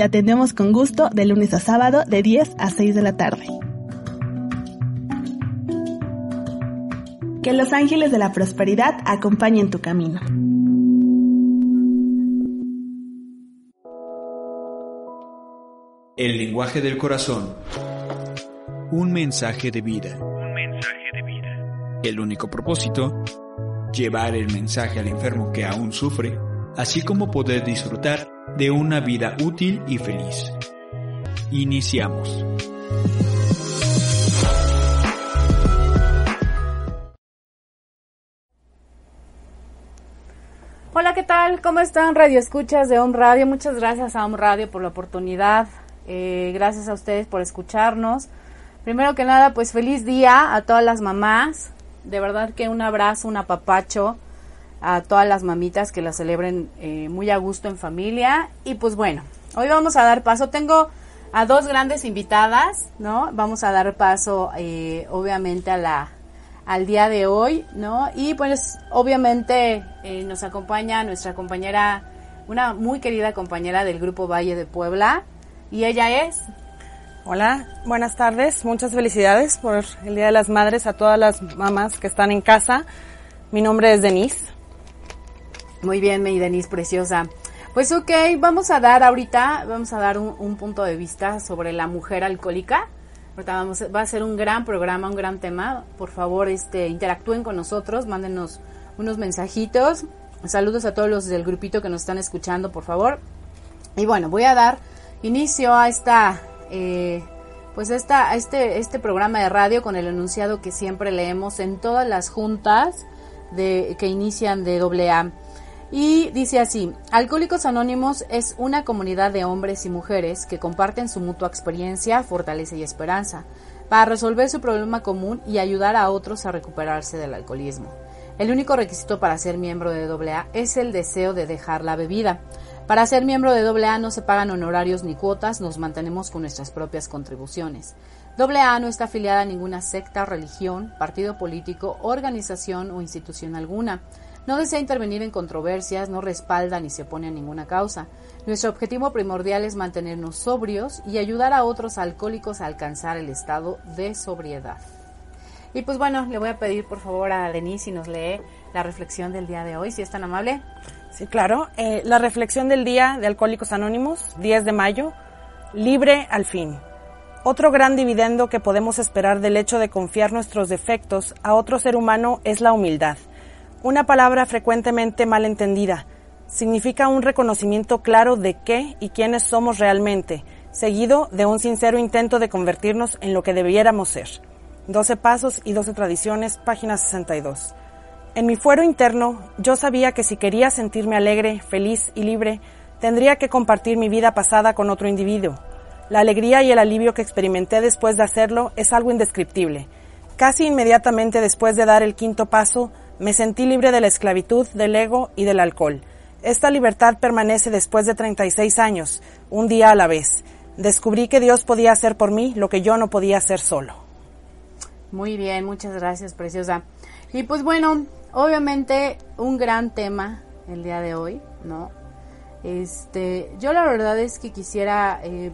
Te atendemos con gusto de lunes a sábado de 10 a 6 de la tarde. Que los ángeles de la prosperidad acompañen tu camino. El lenguaje del corazón. Un mensaje de vida. Un mensaje de vida. El único propósito, llevar el mensaje al enfermo que aún sufre, así como poder disfrutar de una vida útil y feliz. Iniciamos. Hola, ¿qué tal? ¿Cómo están Radio Escuchas de Home Radio? Muchas gracias a Home Radio por la oportunidad. Eh, gracias a ustedes por escucharnos. Primero que nada, pues feliz día a todas las mamás. De verdad que un abrazo, un apapacho a todas las mamitas que la celebren eh, muy a gusto en familia. Y pues bueno, hoy vamos a dar paso. Tengo a dos grandes invitadas, ¿no? Vamos a dar paso, eh, obviamente, a la al día de hoy, ¿no? Y pues obviamente eh, nos acompaña nuestra compañera, una muy querida compañera del Grupo Valle de Puebla, y ella es... Hola, buenas tardes, muchas felicidades por el Día de las Madres a todas las mamás que están en casa. Mi nombre es Denise. Muy bien, mi Denise preciosa. Pues ok, vamos a dar ahorita, vamos a dar un, un punto de vista sobre la mujer alcohólica. Ahorita vamos, va a ser un gran programa, un gran tema. Por favor, este, interactúen con nosotros, mándenos unos mensajitos. Saludos a todos los del grupito que nos están escuchando, por favor. Y bueno, voy a dar inicio a esta, eh, pues esta, a este, este programa de radio con el enunciado que siempre leemos en todas las juntas de, que inician de AA. Y dice así, Alcohólicos Anónimos es una comunidad de hombres y mujeres que comparten su mutua experiencia, fortaleza y esperanza para resolver su problema común y ayudar a otros a recuperarse del alcoholismo. El único requisito para ser miembro de AA es el deseo de dejar la bebida. Para ser miembro de AA no se pagan honorarios ni cuotas, nos mantenemos con nuestras propias contribuciones. AA no está afiliada a ninguna secta, religión, partido político, organización o institución alguna. No desea intervenir en controversias, no respalda ni se opone a ninguna causa. Nuestro objetivo primordial es mantenernos sobrios y ayudar a otros alcohólicos a alcanzar el estado de sobriedad. Y pues bueno, le voy a pedir por favor a Denise si nos lee la reflexión del día de hoy, si es tan amable. Sí, claro. Eh, la reflexión del día de Alcohólicos Anónimos, 10 de mayo, libre al fin. Otro gran dividendo que podemos esperar del hecho de confiar nuestros defectos a otro ser humano es la humildad. Una palabra frecuentemente mal entendida. Significa un reconocimiento claro de qué y quiénes somos realmente, seguido de un sincero intento de convertirnos en lo que debiéramos ser. 12 Pasos y 12 Tradiciones, página 62. En mi fuero interno, yo sabía que si quería sentirme alegre, feliz y libre, tendría que compartir mi vida pasada con otro individuo. La alegría y el alivio que experimenté después de hacerlo es algo indescriptible. Casi inmediatamente después de dar el quinto paso, me sentí libre de la esclavitud, del ego y del alcohol. Esta libertad permanece después de 36 años, un día a la vez. Descubrí que Dios podía hacer por mí lo que yo no podía hacer solo. Muy bien, muchas gracias, preciosa. Y pues bueno, obviamente un gran tema el día de hoy, ¿no? Este, yo la verdad es que quisiera, eh,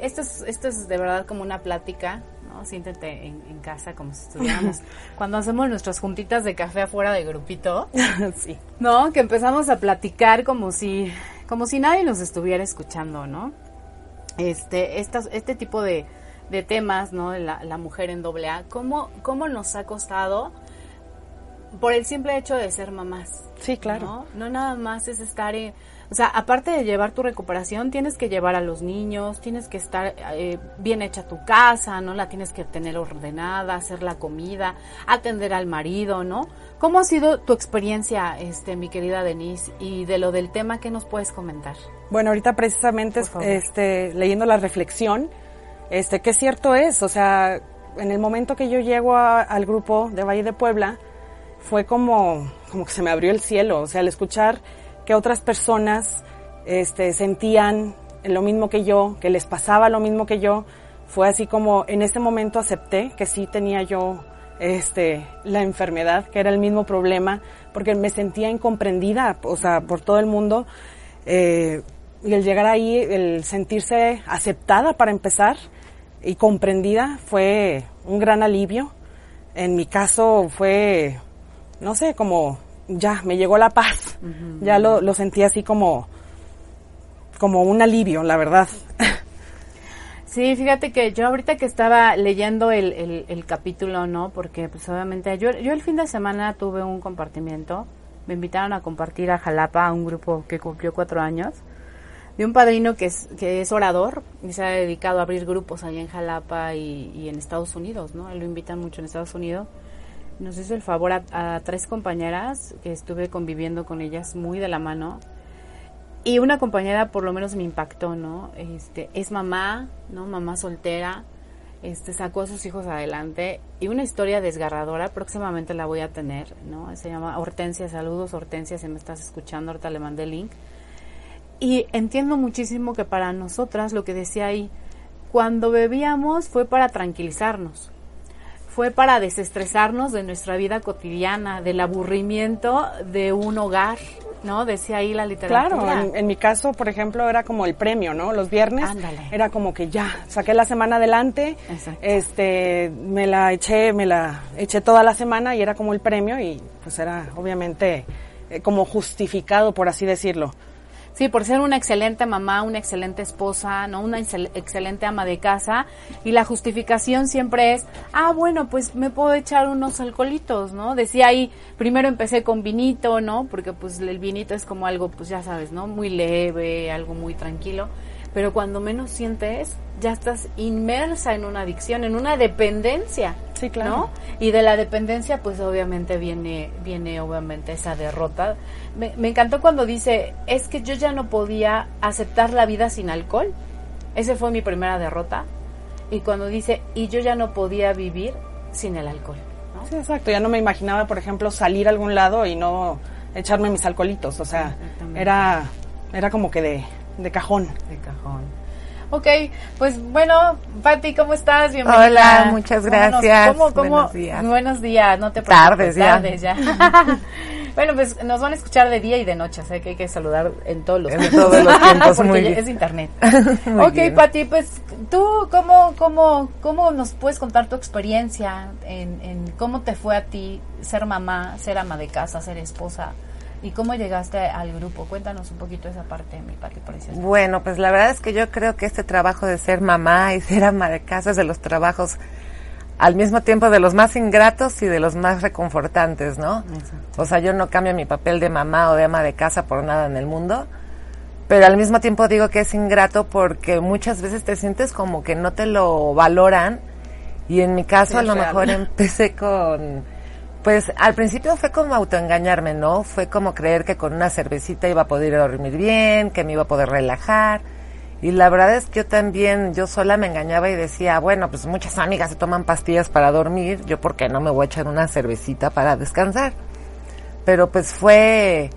es, esto es de verdad como una plática, ¿no? Siéntete en, en casa como si estuviéramos cuando hacemos nuestras juntitas de café afuera de grupito, sí. ¿no? Que empezamos a platicar como si, como si nadie nos estuviera escuchando, ¿no? Este, estas, este tipo de, de temas, ¿no? De la, la mujer en doble A, ¿cómo, ¿cómo nos ha costado por el simple hecho de ser mamás? Sí, claro. ¿no? No nada más es estar en, O sea, aparte de llevar tu recuperación, tienes que llevar a los niños, tienes que estar eh, bien hecha tu casa, ¿no? La tienes que tener ordenada, hacer la comida, atender al marido, ¿no? ¿Cómo ha sido tu experiencia, este, mi querida Denise, y de lo del tema que nos puedes comentar? Bueno, ahorita precisamente, este, leyendo la reflexión, este, qué cierto es, o sea, en el momento que yo llego al grupo de Valle de Puebla, fue como, como que se me abrió el cielo, o sea, al escuchar que otras personas este, sentían lo mismo que yo, que les pasaba lo mismo que yo, fue así como en ese momento acepté que sí tenía yo este, la enfermedad, que era el mismo problema, porque me sentía incomprendida, o sea, por todo el mundo. Eh, y el llegar ahí, el sentirse aceptada para empezar y comprendida fue un gran alivio. En mi caso fue, no sé, como ya me llegó la paz. Ya lo, lo sentí así como, como un alivio, la verdad. Sí, fíjate que yo ahorita que estaba leyendo el, el, capítulo, ¿no? Porque pues obviamente yo, yo el fin de semana tuve un compartimiento, me invitaron a compartir a Jalapa, a un grupo que cumplió cuatro años, de un padrino que es, que es orador y se ha dedicado a abrir grupos allá en Jalapa y, y en Estados Unidos, ¿no? Él lo invitan mucho en Estados Unidos nos hizo el favor a, tres compañeras que estuve conviviendo con ellas muy de la mano y una compañera por lo menos me impactó, ¿no? Este, es mamá, ¿no? Mamá soltera, este, sacó a sus hijos adelante y una historia desgarradora, próximamente la voy a tener, ¿no? Se llama Hortensia, saludos Hortensia, si me estás escuchando, ahorita le mandé el link. Y entiendo muchísimo que para nosotras, lo que decía ahí, cuando bebíamos fue para tranquilizarnos, fue para desestresarnos de nuestra vida cotidiana, del aburrimiento de un hogar, ¿no? Decía ahí la literatura. Claro, en, mi caso, por ejemplo, era como el premio, ¿no? Los viernes era como que ya, saqué la semana adelante, este, me la eché, me la eché toda la semana y era como el premio y pues era obviamente eh, como justificado, por así decirlo. Sí, por ser una excelente mamá, una excelente esposa, ¿no? Una excelente ama de casa. Y la justificación siempre es, ah, bueno, pues me puedo echar unos alcoholitos, ¿no? Decía ahí, primero empecé con vinito, ¿no? Porque pues el vinito es como algo, pues ya sabes, ¿no? Muy leve, algo muy tranquilo pero cuando menos sientes, ya estás inmersa en una adicción, en una dependencia. Sí, claro. ¿no? Y de la dependencia, pues obviamente viene, viene obviamente esa derrota. Me, me encantó cuando dice, es que yo ya no podía aceptar la vida sin alcohol. Esa fue mi primera derrota. Y cuando dice, y yo ya no podía vivir sin el alcohol. ¿no? Sí, exacto. Ya no me imaginaba, por ejemplo, salir a algún lado y no echarme mis alcoholitos. O sea, era, era como que de, de cajón. De cajón. Ok, pues bueno, Pati, ¿cómo estás? Bienvenida. Hola, muchas gracias. buenos días. Buenos días, no te preocupes. Tardes ya. Tardes ya. bueno, pues nos van a escuchar de día y de noche, sé que hay que saludar en todos los, en todos los tiempos. porque es internet. ok, Pati, pues tú, ¿cómo, cómo, ¿cómo nos puedes contar tu experiencia en, en cómo te fue a ti ser mamá, ser ama de casa, ser esposa? ¿Y cómo llegaste al grupo? Cuéntanos un poquito esa parte, mi Pati Preciosa. Bueno, pues la verdad es que yo creo que este trabajo de ser mamá y ser ama de casa es de los trabajos al mismo tiempo de los más ingratos y de los más reconfortantes, ¿no? O sea, yo no cambio mi papel de mamá o de ama de casa por nada en el mundo, pero al mismo tiempo digo que es ingrato porque muchas veces te sientes como que no te lo valoran y en mi caso a lo mejor empecé con pues al principio fue como autoengañarme, ¿no? Fue como creer que con una cervecita iba a poder dormir bien, que me iba a poder relajar. Y la verdad es que yo también, yo sola me engañaba y decía, bueno, pues muchas amigas se toman pastillas para dormir, yo por qué no me voy a echar una cervecita para descansar. Pero pues fue,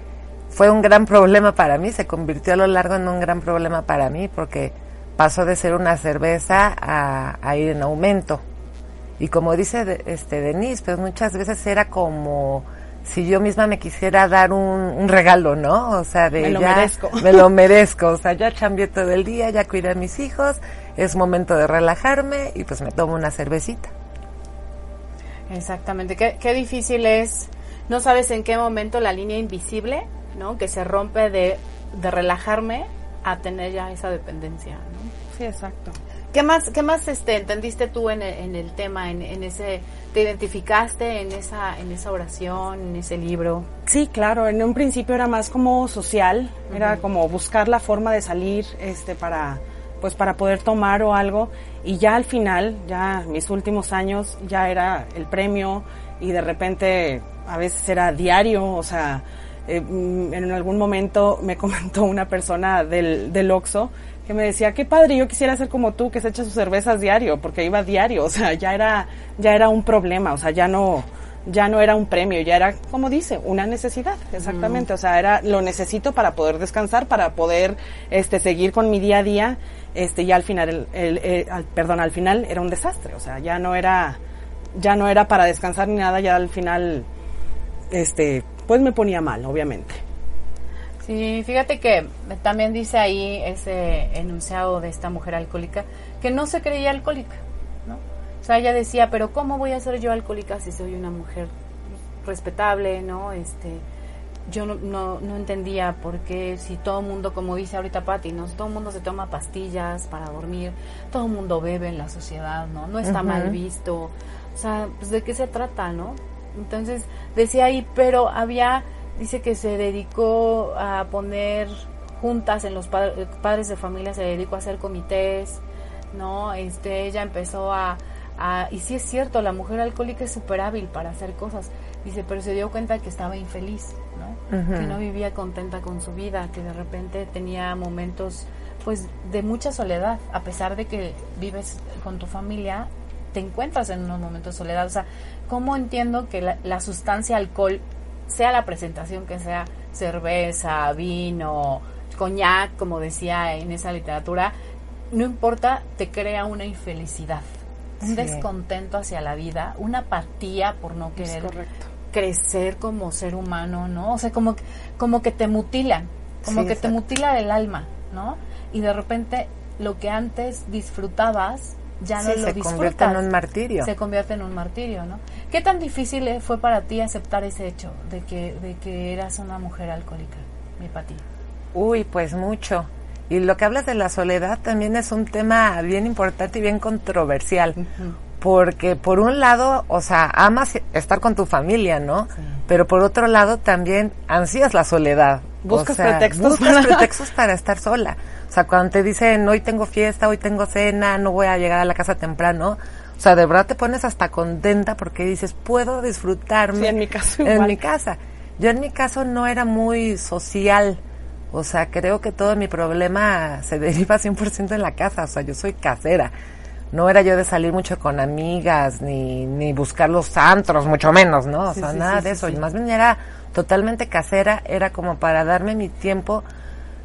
fue un gran problema para mí, se convirtió a lo largo en un gran problema para mí porque pasó de ser una cerveza a, a ir en aumento. Y como dice este Denise, pues muchas veces era como si yo misma me quisiera dar un, regalo, ¿no? O sea, de me lo ya merezco. me lo merezco, o sea, ya cambié todo el día, ya cuidé a mis hijos, es momento de relajarme y pues me tomo una cervecita. Exactamente, qué, qué difícil es, no sabes en qué momento la línea invisible, ¿no? Que se rompe de, de relajarme a tener ya esa dependencia, ¿no? Sí, exacto. ¿Qué más, qué más este, entendiste tú en el, en el tema, en, en, ese, te identificaste en esa, en esa oración, en ese libro? Sí, claro. En un principio era más como social, era como buscar la forma de salir, este, para, pues para poder tomar o algo. Y ya al final, ya mis últimos años, ya era el premio y de repente a veces era diario, o sea, eh, mm, en algún momento me comentó una persona del, del Oxxo que me decía, qué padre, yo quisiera ser como tú, que se echa sus cervezas diario, porque iba diario, o sea, ya era, ya era un problema, o sea, ya no, ya no era un premio, ya era, como dice, una necesidad, exactamente, o sea, era, lo necesito para poder descansar, para poder, este, seguir con mi día a día, este, ya al final, el, el, el- al- perdón, al final era un desastre, o sea, ya no era, ya no era para descansar ni nada, ya al final, este, pues me ponía mal, obviamente. Sí, fíjate que también dice ahí ese enunciado de esta mujer alcohólica que no se creía alcohólica, ¿no? O sea, ella decía, pero ¿cómo voy a ser yo alcohólica si soy una mujer respetable, ¿no? Este, yo no, no, no entendía por qué si todo el mundo, como dice ahorita Patti, ¿no? todo el mundo se toma pastillas para dormir, todo el mundo bebe en la sociedad, ¿no? No está mal visto. O sea, pues de qué se trata, ¿no? Entonces decía ahí, pero había, dice que se dedicó a poner juntas en los pa- padres de familia, se dedicó a hacer comités, ¿no? Este, ella empezó a, a- y sí es cierto, la mujer alcohólica es súper hábil para hacer cosas, dice, pero se dio cuenta que estaba infeliz, ¿no? Que no vivía contenta con su vida, que de repente tenía momentos, pues, de mucha soledad, a pesar de que vives con tu familia, te encuentras en unos momentos de soledad, o sea, ¿cómo entiendo que la, la sustancia alcohol, sea la presentación que sea cerveza, vino, coñac, como decía en esa literatura, no importa, te crea una infelicidad, un Sí. descontento hacia la vida, una apatía por no querer crecer como ser humano, ¿no? O sea, como, que- como que te mutilan, como Sí, que te mutila el alma, ¿no? Y de repente lo que antes disfrutabas ya no Sí, lo se disfrutas. convierte en un martirio. Se convierte en un martirio, ¿no? ¿Qué tan difícil fue para ti aceptar ese hecho de que, de que eras una mujer alcohólica, mi Pati? Uy, pues mucho. Y lo que hablas de la soledad también es un tema bien importante y bien controversial. Porque por un lado, o sea, amas estar con tu familia, ¿no? Pero por otro lado también ansías la soledad. Buscas O sea, pretextos Buscas para- pretextos para estar sola. O sea, cuando te dicen, hoy tengo fiesta, hoy tengo cena, no voy a llegar a la casa temprano. O sea, de verdad te pones hasta contenta porque dices, puedo disfrutarme. Sí, en mi caso En mi casa. Yo en mi caso no era muy social. O sea, creo que todo mi problema se deriva 100% en la casa. O sea, yo soy casera. No era yo de salir mucho con amigas, ni, ni buscar los antros, mucho menos, ¿no? O Sí, sea, sí, nada de eso. Y más bien era totalmente casera. Era como para darme mi tiempo,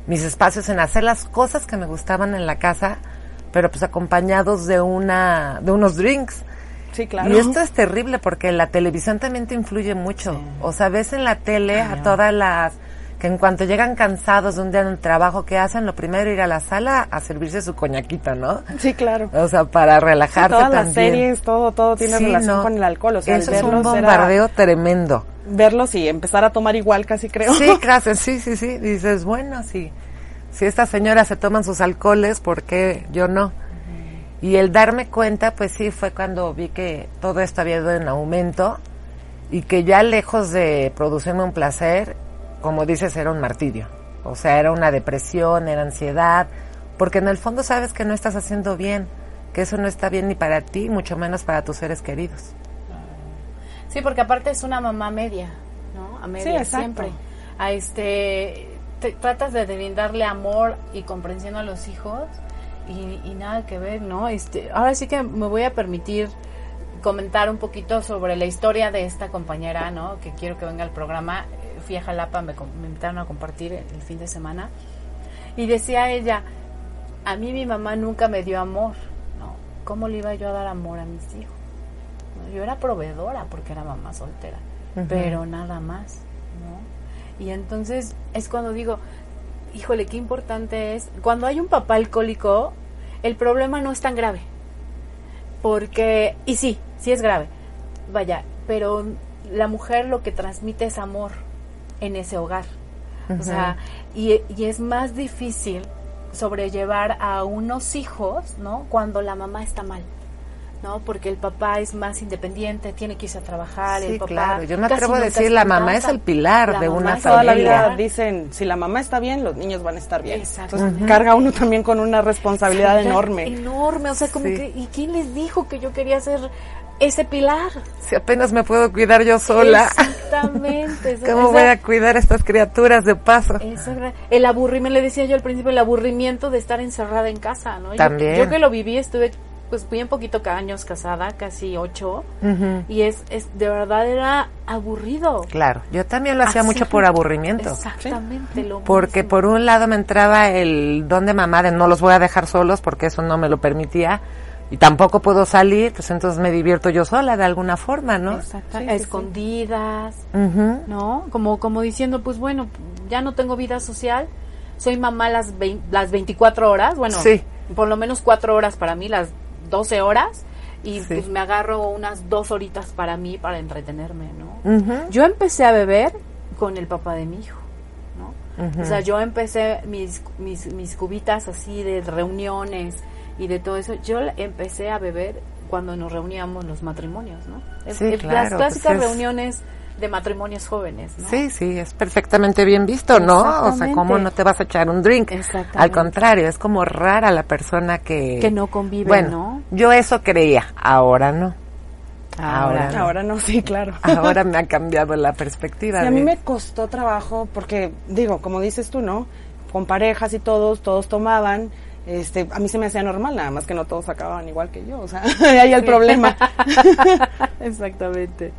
mis espacios en hacer las cosas que me gustaban en la casa, pero pues acompañados de una, de unos drinks. Sí, claro. Y esto es terrible porque la televisión también te influye mucho. O sea, ves en la tele a todas las que en cuanto llegan cansados de un día en un trabajo que hacen, lo primero ir a la sala a servirse su coñaquita, ¿no? Sí, claro. O sea, para relajarse todas las también. series, todo, todo tiene Sí, relación no. con el alcohol. O sea, Eso el es un era- bombardeo tremendo. Verlos y empezar a tomar igual, casi creo. Sí, gracias, sí, sí, sí. Dices, bueno, sí. Si estas señoras se toman sus alcoholes, ¿por qué yo no? Y el darme cuenta, pues sí, fue cuando vi que todo esto había ido en aumento y que ya lejos de producirme un placer, como dices, era un martirio. O sea, era una depresión, era ansiedad, porque en el fondo sabes que no estás haciendo bien, que eso no está bien ni para ti, mucho menos para tus seres queridos. Sí, porque aparte es una mamá media, ¿no? A media exacto. siempre. A este, te- tratas de brindarle amor y comprensión a los hijos y, y nada que ver, ¿no? Este, ahora sí que me voy a permitir comentar un poquito sobre la historia de esta compañera, ¿no? Que quiero que venga al programa. Fui a Jalapa, me invitaron a compartir el, el fin de semana y decía ella, a mí mi mamá nunca me dio amor, ¿no? ¿Cómo le iba yo a dar amor a mis hijos? Yo era proveedora porque era mamá soltera, pero nada más, ¿no? Y entonces es cuando digo, híjole, qué importante es, cuando hay un papá alcohólico, el problema no es tan grave, porque, y sí, sí es grave, vaya, pero la mujer lo que transmite es amor en ese hogar. O sea, y, y es más difícil sobrellevar a unos hijos, ¿no? Cuando la mamá está mal. ¿No? Porque el papá es más independiente, tiene que irse a trabajar, Sí, el papá claro. Yo me atrevo a decir, la mamá es el pilar La de una Toda la vida familia. dicen, si la mamá está bien, los niños van a estar bien. Exacto. Entonces carga uno también con una responsabilidad enorme. Enorme, o sea, como Sí. que, ¿y quién les dijo que yo quería ser ese pilar? Si apenas me puedo cuidar yo sola, Exactamente. ¿cómo esa- voy a cuidar a estas criaturas de paso? esa el aburrimiento, le decía yo al principio, el aburrimiento de estar encerrada en casa, ¿no? Yo- También. Yo, que lo viví, estuve pues bien poquito años casada, casi ocho, y es, es, de verdad era aburrido. Claro, yo también lo hacía Así mucho por aburrimiento. Exactamente, lo Porque mismo. por un lado me entraba el don de mamá de no los voy a dejar solos porque eso no me lo permitía y tampoco puedo salir, pues entonces me divierto yo sola de alguna forma, ¿no? Exacto, Sí, a sí, sí. escondidas. ¿no? Como, como diciendo, pues bueno, ya no tengo vida social, soy mamá las, las 24 horas, bueno, Sí. por lo menos 4 horas para mí, las 12 horas, y Sí. pues me agarro unas dos horitas para mí, para entretenerme, ¿no? Yo empecé a beber con el papá de mi hijo, ¿no? O sea, yo empecé mis, mis, mis cubitas así de reuniones y de todo eso, yo empecé a beber cuando nos reuníamos los matrimonios, ¿no? Es- Sí, es- claro, las clásicas pues es- reuniones de matrimonios jóvenes, ¿no? Sí, sí, es perfectamente bien visto, ¿no? O sea. ¿cómo no te vas a echar un drink? Exactamente. Al contrario, es como rara la persona que... Que no convive, bueno, ¿no? yo eso creía, ahora no. Ahora no. Ahora no, sí, claro. Ahora me ha cambiado la perspectiva. Sí, a mí me costó trabajo porque, digo, como dices tú, ¿no? Con parejas y todos, todos tomaban. Este, a mí se me hacía normal, nada más que no todos acababan igual que yo, o sea, ahí el problema. Exactamente.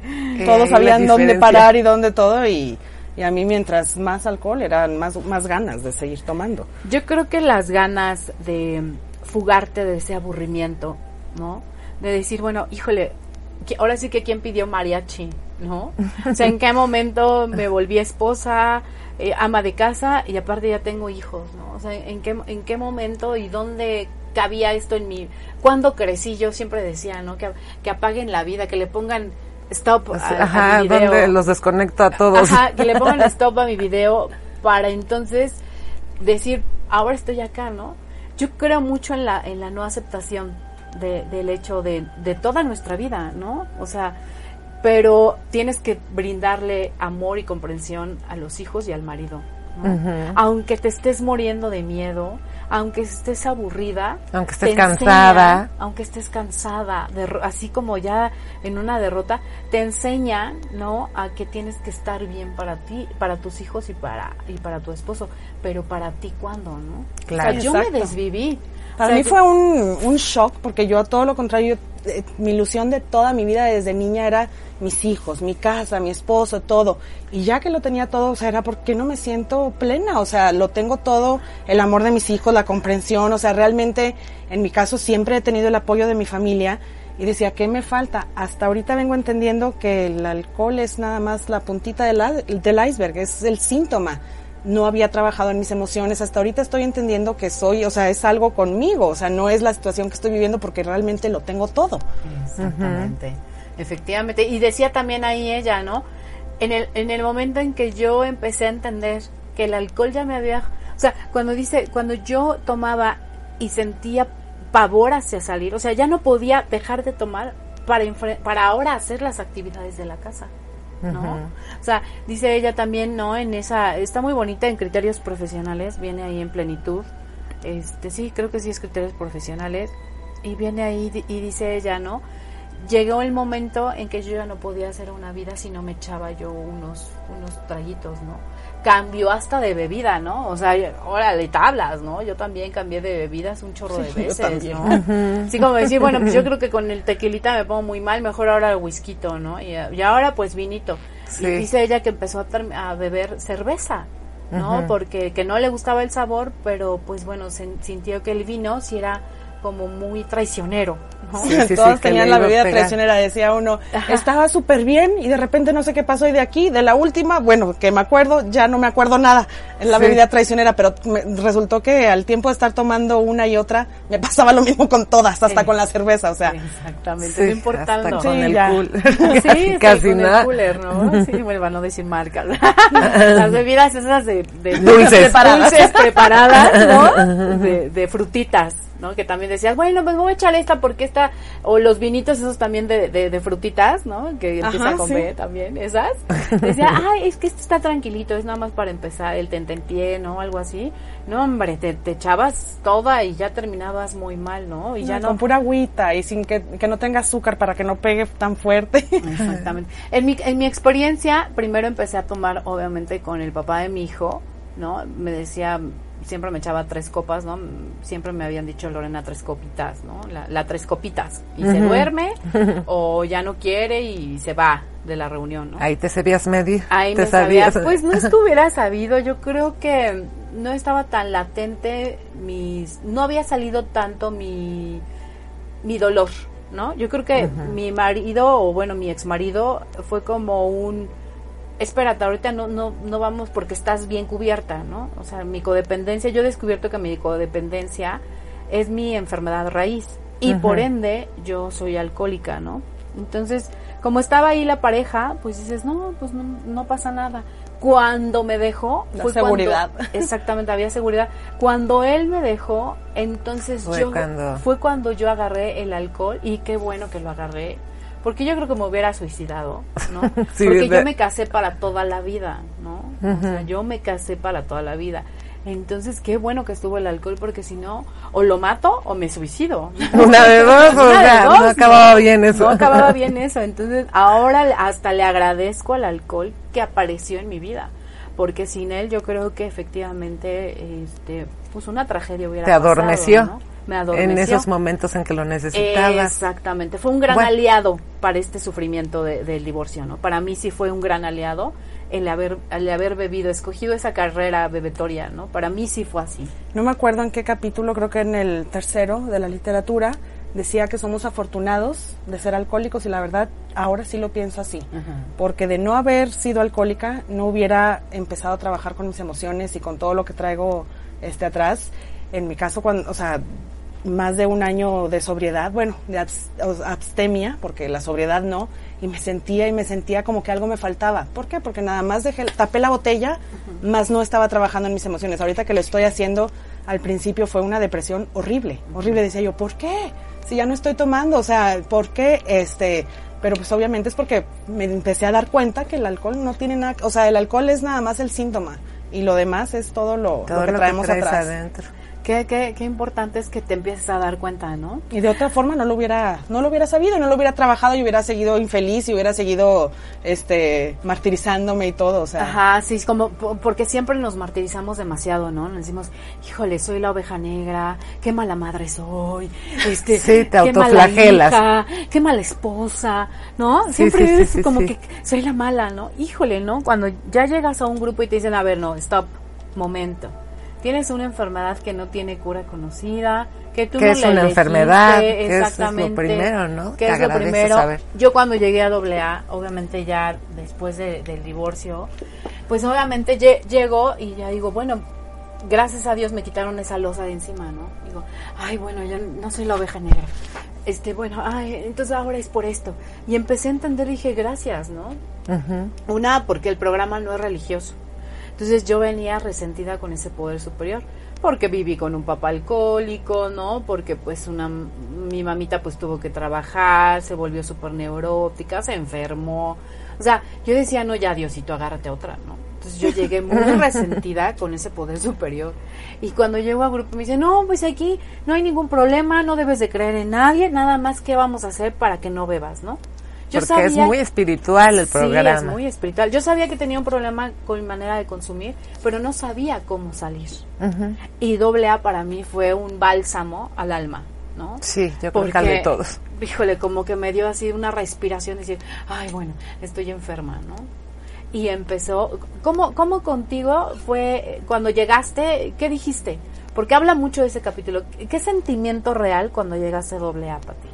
Todos sabían dónde parar y dónde todo y, y a mí mientras más alcohol eran más, más ganas de seguir tomando. Yo creo que las ganas de fugarte de ese aburrimiento, ¿no? De decir, bueno, híjole, ahora sí que quién pidió mariachi, ¿no? O sea, en qué momento me volví esposa, eh, ama de casa y aparte ya tengo hijos, ¿no? O sea, en qué, en qué momento y dónde cabía esto en mi... Cuando crecí yo siempre decía, ¿no? Que, que apaguen la vida, que le pongan stop a, a Ajá, mi video. donde los desconecto a todos. Ajá, que le pongan stop a mi video para entonces decir, ahora estoy acá, ¿no? Yo creo mucho en la, en la no aceptación de- del hecho de, de toda nuestra vida, ¿no? O sea, pero tienes que brindarle amor y comprensión a los hijos y al marido. ¿no? Aunque te estés muriendo de miedo, aunque estés aburrida, Aunque estés cansada. aunque estés cansada, así como ya en una derrota, te enseña, ¿no? A que tienes que estar bien para ti, para tus hijos y para y para tu esposo, pero para ti cuándo, ¿no? Claro. O sea, yo me desviví. Para O sea, mí fue un, un shock porque yo todo lo contrario, eh, mi ilusión de toda mi vida desde niña era mis hijos, mi casa, mi esposo, todo. Y ya que lo tenía todo, o sea, era porque no me siento plena, o sea, lo tengo todo, el amor de mis hijos, la comprensión, o sea, realmente en mi caso siempre he tenido el apoyo de mi familia y decía, ¿qué me falta? Hasta ahorita vengo entendiendo que el alcohol es nada más la puntita del, del iceberg, es el síntoma no había trabajado en mis emociones. Hasta ahorita estoy entendiendo que soy, o sea, es algo conmigo, o sea, no es la situación que estoy viviendo porque realmente lo tengo todo. Exactamente, efectivamente. Y decía también ahí ella, ¿no? En el, en el momento en que yo empecé a entender que el alcohol ya me había... O sea, cuando dice, cuando yo tomaba y sentía pavor hacia salir, o sea, ya no podía dejar de tomar para, para ahora hacer las actividades de la casa. ¿No? O sea, dice ella también, ¿no? En esa, está muy bonita en criterios profesionales, viene ahí en plenitud. Este, sí, creo que sí es criterios profesionales. Y viene ahí y dice ella, ¿no? Llegó el momento en que yo ya no podía hacer una vida si no me echaba yo unos, unos traguitos, ¿no? Cambió hasta de bebida, ¿no? O sea, órale, tablas, ¿no? Yo también cambié de bebidas un chorro de Sí, veces. ¿no? Así como decir, bueno, pues yo creo que con el tequilita me pongo muy mal, mejor ahora el whisky, ¿no? Y, y ahora pues vinito. Sí. Y dice ella que empezó a, beber cerveza, ¿no? Porque que no le gustaba el sabor, pero pues bueno, sintió que el vino sí era como muy traicionero. ¿no? Sí, sí, Todos sí, que tenían la a bebida traicionera, decía uno. Ajá. Estaba súper bien y de repente no sé qué pasó y de aquí, de la última, bueno, que me acuerdo, ya no me acuerdo nada en la Sí. bebida traicionera, pero me- resultó que al tiempo de estar tomando una y otra, me pasaba lo mismo con todas, hasta Sí. con la cerveza, o sea. Exactamente, Sí, no importando. hasta con Sí, el cool. Sí, casi con nada. el cooler, ¿no? Sí, bueno, para no decir marcas. Las bebidas esas de, de Dulces. preparadas, dulces preparadas, ¿no? De, de frutitas, ¿no? Que también decías, bueno, pues me voy a echar esta porque esta, o los vinitos esos también de, de, de frutitas, ¿no? Que empieza sí. B también, esas. Decía, ay, es que este está tranquilito, es nada más para empezar el tentempié, ¿no? Algo así. No, hombre, te, te echabas toda y ya terminabas muy mal, ¿no? Y ya no, Con pura agüita y sin que, que no tenga azúcar para que no pegue tan fuerte. Exactamente. En mi, en mi experiencia, primero empecé a tomar, obviamente, con el papá de mi hijo, ¿no? Me decía, siempre me echaba tres copas, ¿no? Siempre me habían dicho, Lorena, tres copitas, ¿no? La, la tres copitas. Y se duerme, o ya no quiere y se va de la reunión, ¿no? Ahí te sabías medir. Ahí te me sabía, sabías- pues no es que hubiera sabido, yo creo que no estaba tan latente mis, no había salido tanto mi, mi dolor, ¿no? Yo creo que mi marido, o bueno, mi ex marido, fue como un, espérate, ahorita no, no, no vamos porque estás bien cubierta, ¿no? O sea, mi codependencia, yo he descubierto que mi codependencia es mi enfermedad raíz y por ende yo soy alcohólica, ¿no? Entonces, como estaba ahí la pareja, pues dices, no, pues no, no pasa nada. Cuando me dejó, La fue seguridad. cuando- exactamente, había seguridad. Cuando él me dejó, entonces Fue yo, cuando- fue cuando yo agarré el alcohol y qué bueno que lo agarré. Porque yo creo que me hubiera suicidado, ¿no? Sí, Porque yo me casé para toda la vida, ¿no? O sea, yo me casé para toda la vida. Entonces, qué bueno que estuvo el alcohol, porque si no, o lo mato o me suicido. Una de dos, o sea, no acababa bien eso. No acababa bien eso. Entonces, ahora hasta le agradezco al alcohol que apareció en mi vida. Porque sin él, yo creo que efectivamente, este, pues una tragedia hubiera Te pasado, adormeció. ¿no? Me adormeció. En esos momentos en que lo necesitabas. Exactamente, fue un gran Bueno. aliado para este sufrimiento de- del divorcio, ¿no? Para mí sí fue un gran aliado el haber, el haber bebido, escogido esa carrera bebetoria, ¿no? Para mí sí fue así. No me acuerdo en qué capítulo, creo que en el tercero de la literatura, decía que somos afortunados de ser alcohólicos y la verdad ahora sí lo pienso así. Porque de no haber sido alcohólica no hubiera empezado a trabajar con mis emociones y con todo lo que traigo este atrás. En mi caso, cuando, o sea, más de un año de sobriedad, bueno, de abstemia, porque la sobriedad no, y me sentía y me sentía como que algo me faltaba. ¿Por qué? Porque nada más dejé, tapé la botella, más no estaba trabajando en mis emociones. Ahorita que lo estoy haciendo, al principio fue una depresión horrible, horrible. Decía yo, ¿por qué? Si ya no estoy tomando, o sea, ¿por qué? Este, pero pues obviamente es porque me empecé a dar cuenta que el alcohol no tiene nada, o sea, el alcohol es nada más el síntoma y lo demás es todo lo, Todo lo que lo traemos que traes atrás. adentro. Qué, qué, qué importante es que te empieces a dar cuenta, ¿no? Y de otra forma no lo hubiera, no lo hubiera sabido, no lo hubiera trabajado y hubiera seguido infeliz y hubiera seguido, este, martirizándome y todo, o sea. Ajá, sí, es como po- porque siempre nos martirizamos demasiado, ¿no? Nos decimos, híjole, soy la oveja negra, qué mala madre soy, este, Sí, te qué mala autoflagelas. hija, qué mala esposa, ¿no? Siempre sí, sí, es sí, como sí. que soy la mala, ¿no? Híjole, ¿no? Cuando ya llegas a un grupo y te dicen, a ver, no, stop, momento. Tienes una enfermedad que no tiene cura conocida, que tú Que no es la una elegiste, enfermedad, que eso es lo primero, ¿no? Que es lo primero. saber. Yo cuando llegué a AA, obviamente ya después de- del divorcio, pues obviamente lle- llego y ya digo, bueno, gracias a Dios me quitaron esa losa de encima, ¿no? Digo, ay, bueno, ya no soy la oveja negra. Este, bueno, ay, entonces ahora es por esto. Y empecé a entender, dije, gracias, ¿no? Una, porque el programa no es religioso. Entonces yo venía resentida con ese poder superior, porque viví con un papá alcohólico, ¿no? Porque pues una mi mamita pues tuvo que trabajar, se volvió súper neurótica, se enfermó. O sea, yo decía, no, ya Diosito, agárrate otra, ¿no? Entonces yo llegué muy resentida con ese poder superior. Y cuando llego a grupo me dice, no, pues aquí no hay ningún problema, no debes de creer en nadie, nada más qué vamos a hacer para que no bebas, ¿no? Porque es muy espiritual el programa. Sí, es muy espiritual. Yo sabía que tenía un problema con mi manera de consumir, pero no sabía cómo salir. Y doble A para mí fue un bálsamo al alma, ¿no? Sí, yo creo que de todos. Híjole, como que me dio así una respiración y decir, ay, bueno, estoy enferma, ¿no? Y empezó, ¿cómo, cómo contigo fue eh, cuando llegaste? ¿Qué dijiste? Porque habla mucho de ese capítulo. ¿Qué sentimiento real cuando llegaste doble A, Pati?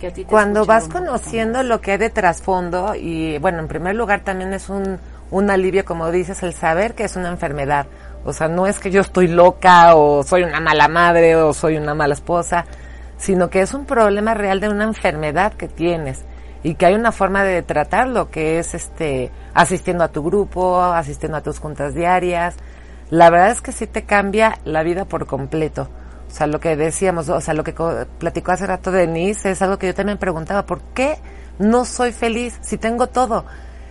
Que a ti te Cuando vas conociendo lo que hay de trasfondo y bueno, en primer lugar también es un, un alivio, como dices, el saber que es una enfermedad. O sea, no es que yo estoy loca o soy una mala madre o soy una mala esposa, sino que es un problema real de una enfermedad que tienes y que hay una forma de tratarlo que es este asistiendo a tu grupo, asistiendo a tus juntas diarias. La verdad es que sí te cambia la vida por completo. O sea, lo que decíamos, o sea, lo que platicó hace rato Denise es algo que yo también preguntaba, ¿por qué no soy feliz si tengo todo?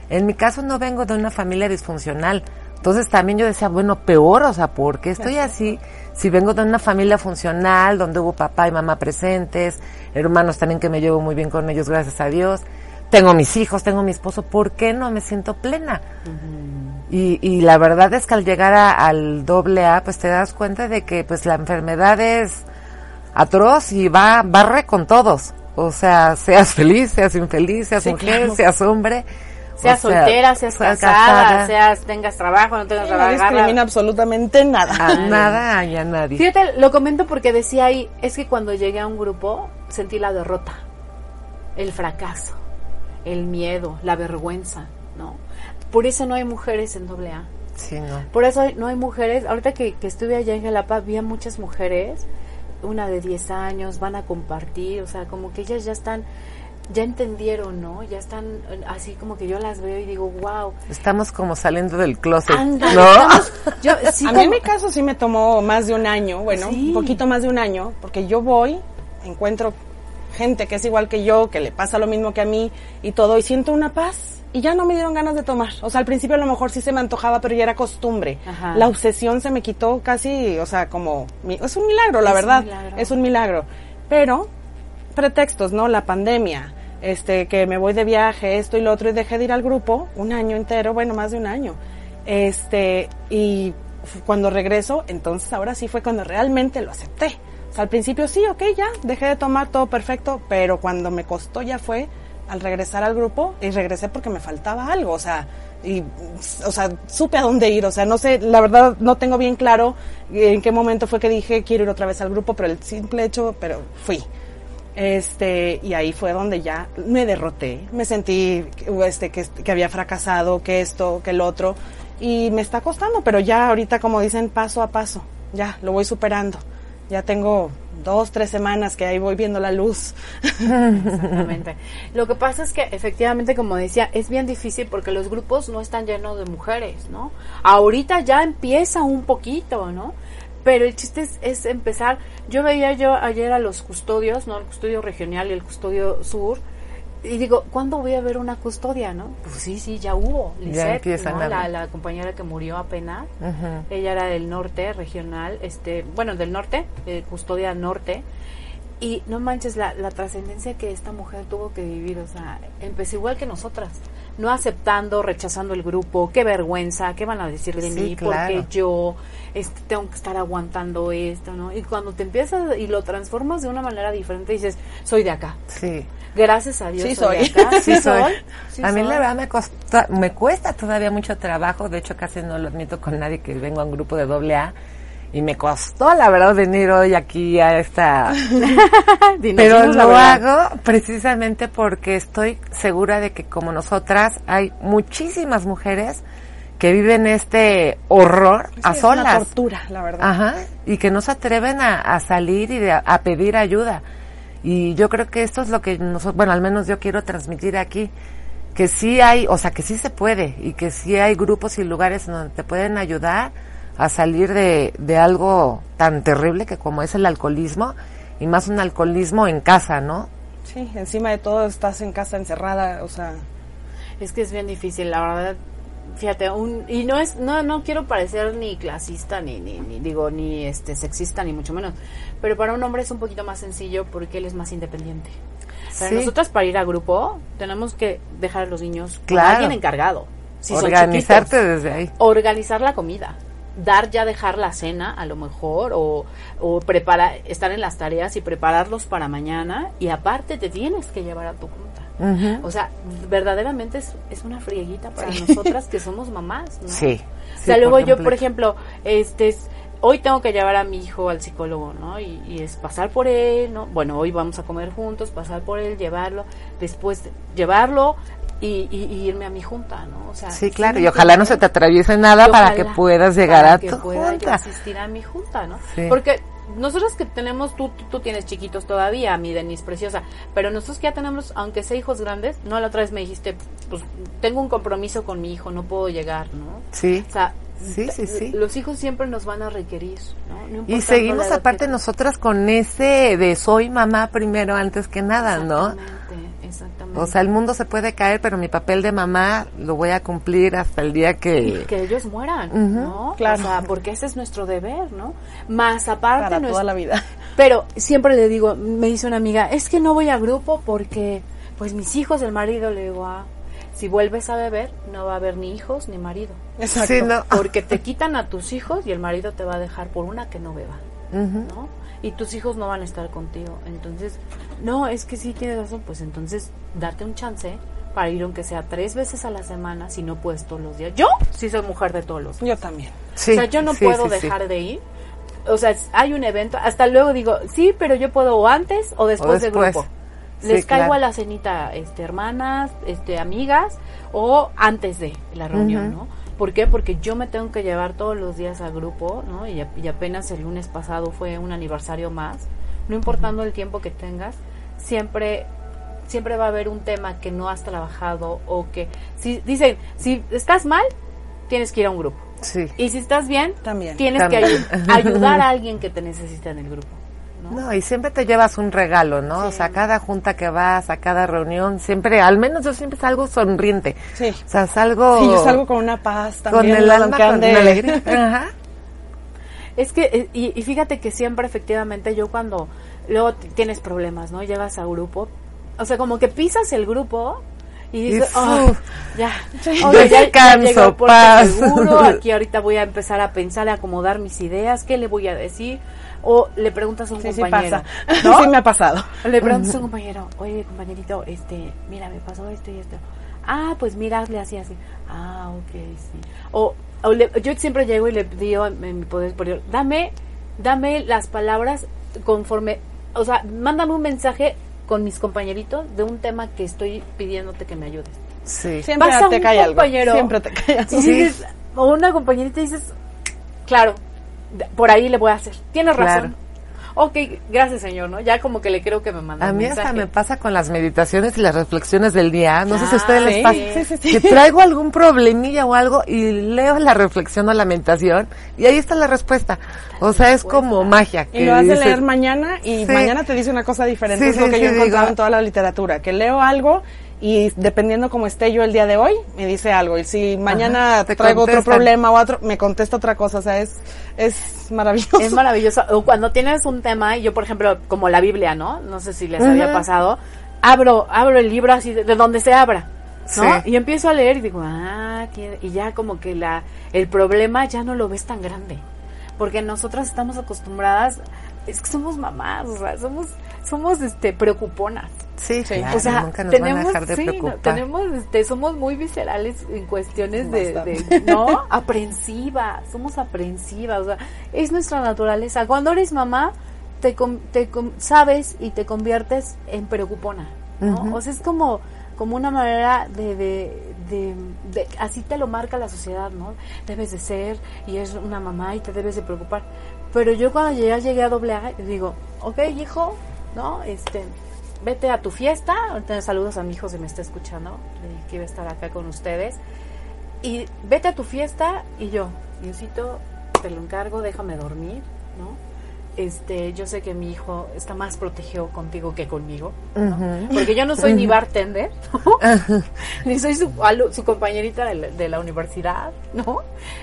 En mi caso no vengo de una familia disfuncional. Entonces también yo decía, bueno, peor, o sea, ¿por qué estoy así? Si vengo de una familia funcional, donde hubo papá y mamá presentes, hermanos también que me llevo muy bien con ellos, gracias a Dios. Tengo mis hijos, tengo mi esposo, ¿por qué no me siento plena? Y, y la verdad es que al llegar a- al doble A, pues te das cuenta de que pues la enfermedad es atroz y va, barre con todos. O sea, seas feliz, seas infeliz, seas Sí, mujer, claro. seas hombre. Seas o sea, soltera, seas seas casada, seas tengas trabajo, no tengas No trabajo. discrimina absolutamente nada. A nada y a nadie. Fíjate, lo comento porque decía ahí, es que cuando llegué a un grupo sentí la derrota, el fracaso, el miedo, la vergüenza, ¿no? Por eso no hay mujeres en doble A. Sí, no. Por eso no hay mujeres. Ahorita que, que estuve allá en Jalapa, vi a muchas mujeres, una de 10 años, van a compartir, o sea, como que ellas ya están, ya entendieron, ¿no? Ya están así como que yo las veo y digo, wow. Estamos como saliendo del closet, Ándale, ¿no? estamos- yo, sí, a mí en mi caso sí me tomó más de un año, bueno, Sí. un poquito más de un año, porque yo voy, encuentro gente que es igual que yo, que le pasa lo mismo que a mí y todo, y siento una paz. Y ya no me dieron ganas de tomar. O sea, al principio a lo mejor sí se me antojaba, pero ya era costumbre. Ajá. La obsesión se me quitó casi, o sea, como... es un milagro, la Es un verdad. milagro. Es un milagro. Pero, pretextos, ¿no? La pandemia, este, que me voy de viaje, esto y lo otro, y dejé de ir al grupo un año entero, bueno, más de un año. Este, y cuando regreso, entonces ahora sí fue cuando realmente lo acepté. Al principio sí, ok, ya, dejé de tomar todo perfecto, pero cuando me costó ya fue al regresar al grupo y regresé porque me faltaba algo, o sea, y, o sea, supe a dónde ir, o sea, no sé, la verdad no tengo bien claro en qué momento fue que dije quiero ir otra vez al grupo, pero el simple hecho, pero fui. Este, y ahí fue donde ya me derroté, me sentí este, que, que había fracasado, que esto, que el otro, y me está costando, pero ya ahorita como dicen, paso a paso, ya lo voy superando. Ya tengo dos, tres semanas que ahí voy viendo la luz. Exactamente. Lo que pasa es que efectivamente, como decía, es bien difícil porque los grupos no están llenos de mujeres, ¿no? Ahorita ya empieza un poquito, ¿no? Pero el chiste es, es empezar. Yo veía yo ayer a los custodios, ¿no? El custodio regional y el custodio sur. Y digo, ¿cuándo voy a ver una custodia, no? Pues sí, sí, ya hubo. Ya Lisette, empiezan ¿no? la, compañera que murió apenas. Ujú. Ella era del norte, regional, este, bueno, del norte, de custodia norte. Y no manches la, la trascendencia que esta mujer tuvo que vivir, o sea, empezó igual que nosotras, no aceptando, rechazando el grupo, qué vergüenza, qué van a decir de Sí, mí, claro. porque yo este, tengo que estar aguantando esto, ¿no? Y cuando te empiezas y lo transformas de una manera diferente, dices, soy de acá, Sí. gracias a Dios Sí soy, soy. de acá, Sí soy. sí a mí soy. la verdad me costa, me cuesta todavía mucho trabajo, de hecho casi no lo admito con nadie que vengo a un grupo de doble A y me costó la verdad venir hoy aquí a esta pero lo hago precisamente porque estoy segura de que como nosotras hay muchísimas mujeres que viven este horror a es una solas. tortura, la verdad. Ajá, y que no se atreven a, a salir y de- a pedir ayuda. Y yo creo que esto es lo que nosotros, bueno, al menos yo quiero transmitir aquí, que sí hay, o sea, que sí se puede y que sí hay grupos y lugares en donde te pueden ayudar a salir de, de algo tan terrible que como es el alcoholismo y más un alcoholismo en casa, ¿no? Sí, encima de todo estás en casa encerrada, o sea, Es que es bien difícil, la verdad. Fíjate, un, y no es, no, no quiero parecer ni clasista, ni, ni, ni digo, ni este sexista, ni mucho menos. Pero para un hombre es un poquito más sencillo porque él es más independiente. Para Sí. nosotras para ir a grupo tenemos que dejar a los niños con Claro. alguien encargado. Si Organizarte desde ahí. organizar la comida, dar ya dejar la cena a lo mejor o, o preparar, estar en las tareas y prepararlos para mañana y aparte te tienes que llevar a tu O sea, verdaderamente es, es una frieguita para nosotras que somos mamás, ¿no? Sí. O sea, sí, luego por yo, por ejemplo, este, es- hoy tengo que llevar a mi hijo al psicólogo, ¿no? Y, y es pasar por él, ¿no? Bueno, hoy vamos a comer juntos, pasar por él, llevarlo, después llevarlo y, y- y irme a mi junta, ¿no? O sea, Sí, claro, y ojalá no se te atraviese nada para que puedas llegar para a que tu pueda yo junta. asistir a mi junta, ¿no? Sí. Porque nosotros que tenemos, tú, tú, tú tienes chiquitos todavía, mi Denise preciosa, pero nosotros que ya tenemos, aunque sea hijos grandes, no la otra vez me dijiste, pues tengo un compromiso con mi hijo, no puedo llegar, ¿no? Sí. O sea, Sí, sí, sí. los hijos siempre nos van a requerir, ¿no? No Y seguimos aparte que- nosotras con ese de soy mamá primero antes que nada, ¿no? Exactamente. O sea, el mundo se puede caer, pero mi papel de mamá lo voy a cumplir hasta el día que... que ellos mueran, ¿no? claro. O sea, porque ese es nuestro deber, ¿no? Más aparte Para nuestro- toda la vida. Pero siempre le digo, me dice una amiga, es que no voy a grupo porque, pues mis hijos, el marido, le digo, ah, si vuelves a beber, no va a haber ni hijos ni marido. Exacto. Sí, no. Porque te quitan a tus hijos y el marido te va a dejar por una que no beba. ¿no? Y tus hijos no van a estar contigo. Entonces, no, es que sí tienes razón, pues entonces date un chance para ir aunque sea tres veces a la semana, si no puedes todos los días. Yo sí soy mujer de todos los días. Yo también. Sí, o sea, yo no sí, puedo sí, sí. dejar de ir. O sea, hay un evento, hasta luego digo, sí, pero yo puedo o antes o después, del después. grupo. Sí, Les caigo claro. a la cenita, este, hermanas, este, amigas, o antes de la reunión. ¿no? ¿Por qué? Porque yo me tengo que llevar todos los días al grupo, ¿no? Y, apenas el lunes pasado fue un aniversario más. No importando el tiempo que tengas, siempre siempre va a haber un tema que no has trabajado o que si dicen, si estás mal, tienes que ir a un grupo. Sí. Y si estás bien, También. tienes También. que ayu- ayudar a alguien que te necesita en el grupo. ¿No? No, y siempre te llevas un regalo, ¿no? O sea, cada junta que vas, a cada reunión, siempre, al menos yo siempre salgo sonriente. Sí. O sea, salgo... Sí, yo salgo con una paz con también. el alma, con la alegría. Ajá. Es que, eh, y, y fíjate que siempre efectivamente yo cuando luego tienes problemas, ¿no? Llegas a grupo, o sea, como que pisas el grupo y dices, Y, "Ah, uf, ya, ok, ya- ya llegó puerto paz". seguro, aquí ahorita voy a empezar a pensar, a acomodar mis ideas, ¿qué le voy a decir? O le preguntas a un Sí, sí compañero, pasa. ¿no? Sí me ha pasado. Le preguntas a un compañero, oye, compañerito, este, mira, me pasó esto y esto. Ah, pues mira, hazle así, así. Ah, ok, sí. O, o le- yo siempre llego y le digo en, mi poder superior, dame, dame las palabras conforme, o sea, mándame un mensaje con mis compañeritos de un tema que estoy pidiéndote que me ayudes. Sí. Siempre Vas a te un cae algo. compañero. Siempre te cae algo. Y dices, o una compañerita y dices, claro, por ahí le voy a hacer. Tienes Claro. razón. Ok, gracias señor, ¿no? Ya como que le creo que me manda A un mí mensaje. hasta me pasa con las meditaciones y las reflexiones del día. No sé si a Ah, ustedes les pasa. Sí, sí, sí. Que traigo algún problemilla o algo y leo la reflexión o la meditación y ahí está la respuesta. O sea, es como magia. Y lo has de dices- leer mañana y Sí. mañana te dice una cosa diferente. Sí, es lo que sí, yo he encontrado digo- en toda la literatura. Que leo algo y dependiendo cómo esté yo el día de hoy, me dice algo. Y si mañana te traigo otro problema o otro, me contesta otra cosa. O sea, es, es maravilloso. Es maravilloso. O cuando tienes un tema, y yo por ejemplo, como la Biblia, ¿no? No sé si les había pasado, abro, abro el libro así de, de donde se abra, ¿no? Sí. Y empiezo a leer y digo, ah, tiene- y ya como que la, el problema ya no lo ves tan grande. Porque nosotras estamos acostumbradas, es que somos mamás, o sea, somos, somos este, preocuponas. Sí, Sí. claro, o sea, nunca nos tenemos, van a dejar de sí, no, tenemos, este, somos muy viscerales en cuestiones de, ¿no? Aprensivas, somos aprensivas, o sea, es nuestra naturaleza. Cuando eres mamá, te, te sabes y te conviertes en preocupona, ¿no? O sea, es como, como una manera de, de, de- de- así te lo marca la sociedad, ¿no? Debes de ser y es una mamá y te debes de preocupar. Pero yo cuando ya llegué a doble A, digo, ok, hijo, ¿no? Este, vete a tu fiesta, ahorita saludos a mi hijo si me está escuchando, le dije que iba a estar acá con ustedes, y vete a tu fiesta y yo, Diosito, te lo encargo, déjame dormir, ¿no? Este, yo sé que mi hijo está más protegido contigo que conmigo, porque yo no soy ni bartender, ¿no? ni soy su, su compañerita de la, de la universidad, ¿no?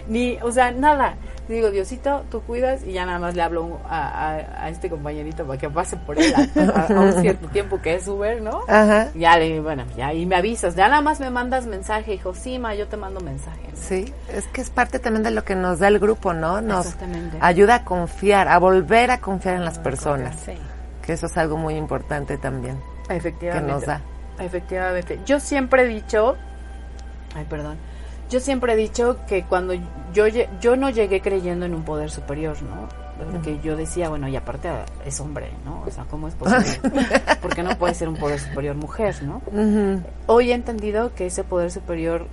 Ni, o sea, nada. Digo, Diosito, tú cuidas y ya nada más le hablo a, a- a este compañerito para que pase por él a, un cierto tiempo que es Uber, ¿no? Ajá. Ya le, bueno, ya, y me avisas, ya nada más me mandas mensaje, hijo, sí, ma, yo te mando mensaje. ¿no? Sí, es que es parte también de lo que nos da el grupo, ¿no? Nos Exactamente. ayuda a confiar, a volver a confiar en las personas, Sí. que eso es algo muy importante también, que Efectivamente. nos da. Efectivamente. Yo siempre he dicho, ay, perdón, Yo siempre he dicho que cuando yo, yo no llegué creyendo en un poder superior, ¿no? Porque yo decía, bueno, y aparte es hombre, ¿no? O sea, ¿cómo es posible? Porque no puede ser un poder superior mujer, ¿no? Hoy he entendido que ese poder superior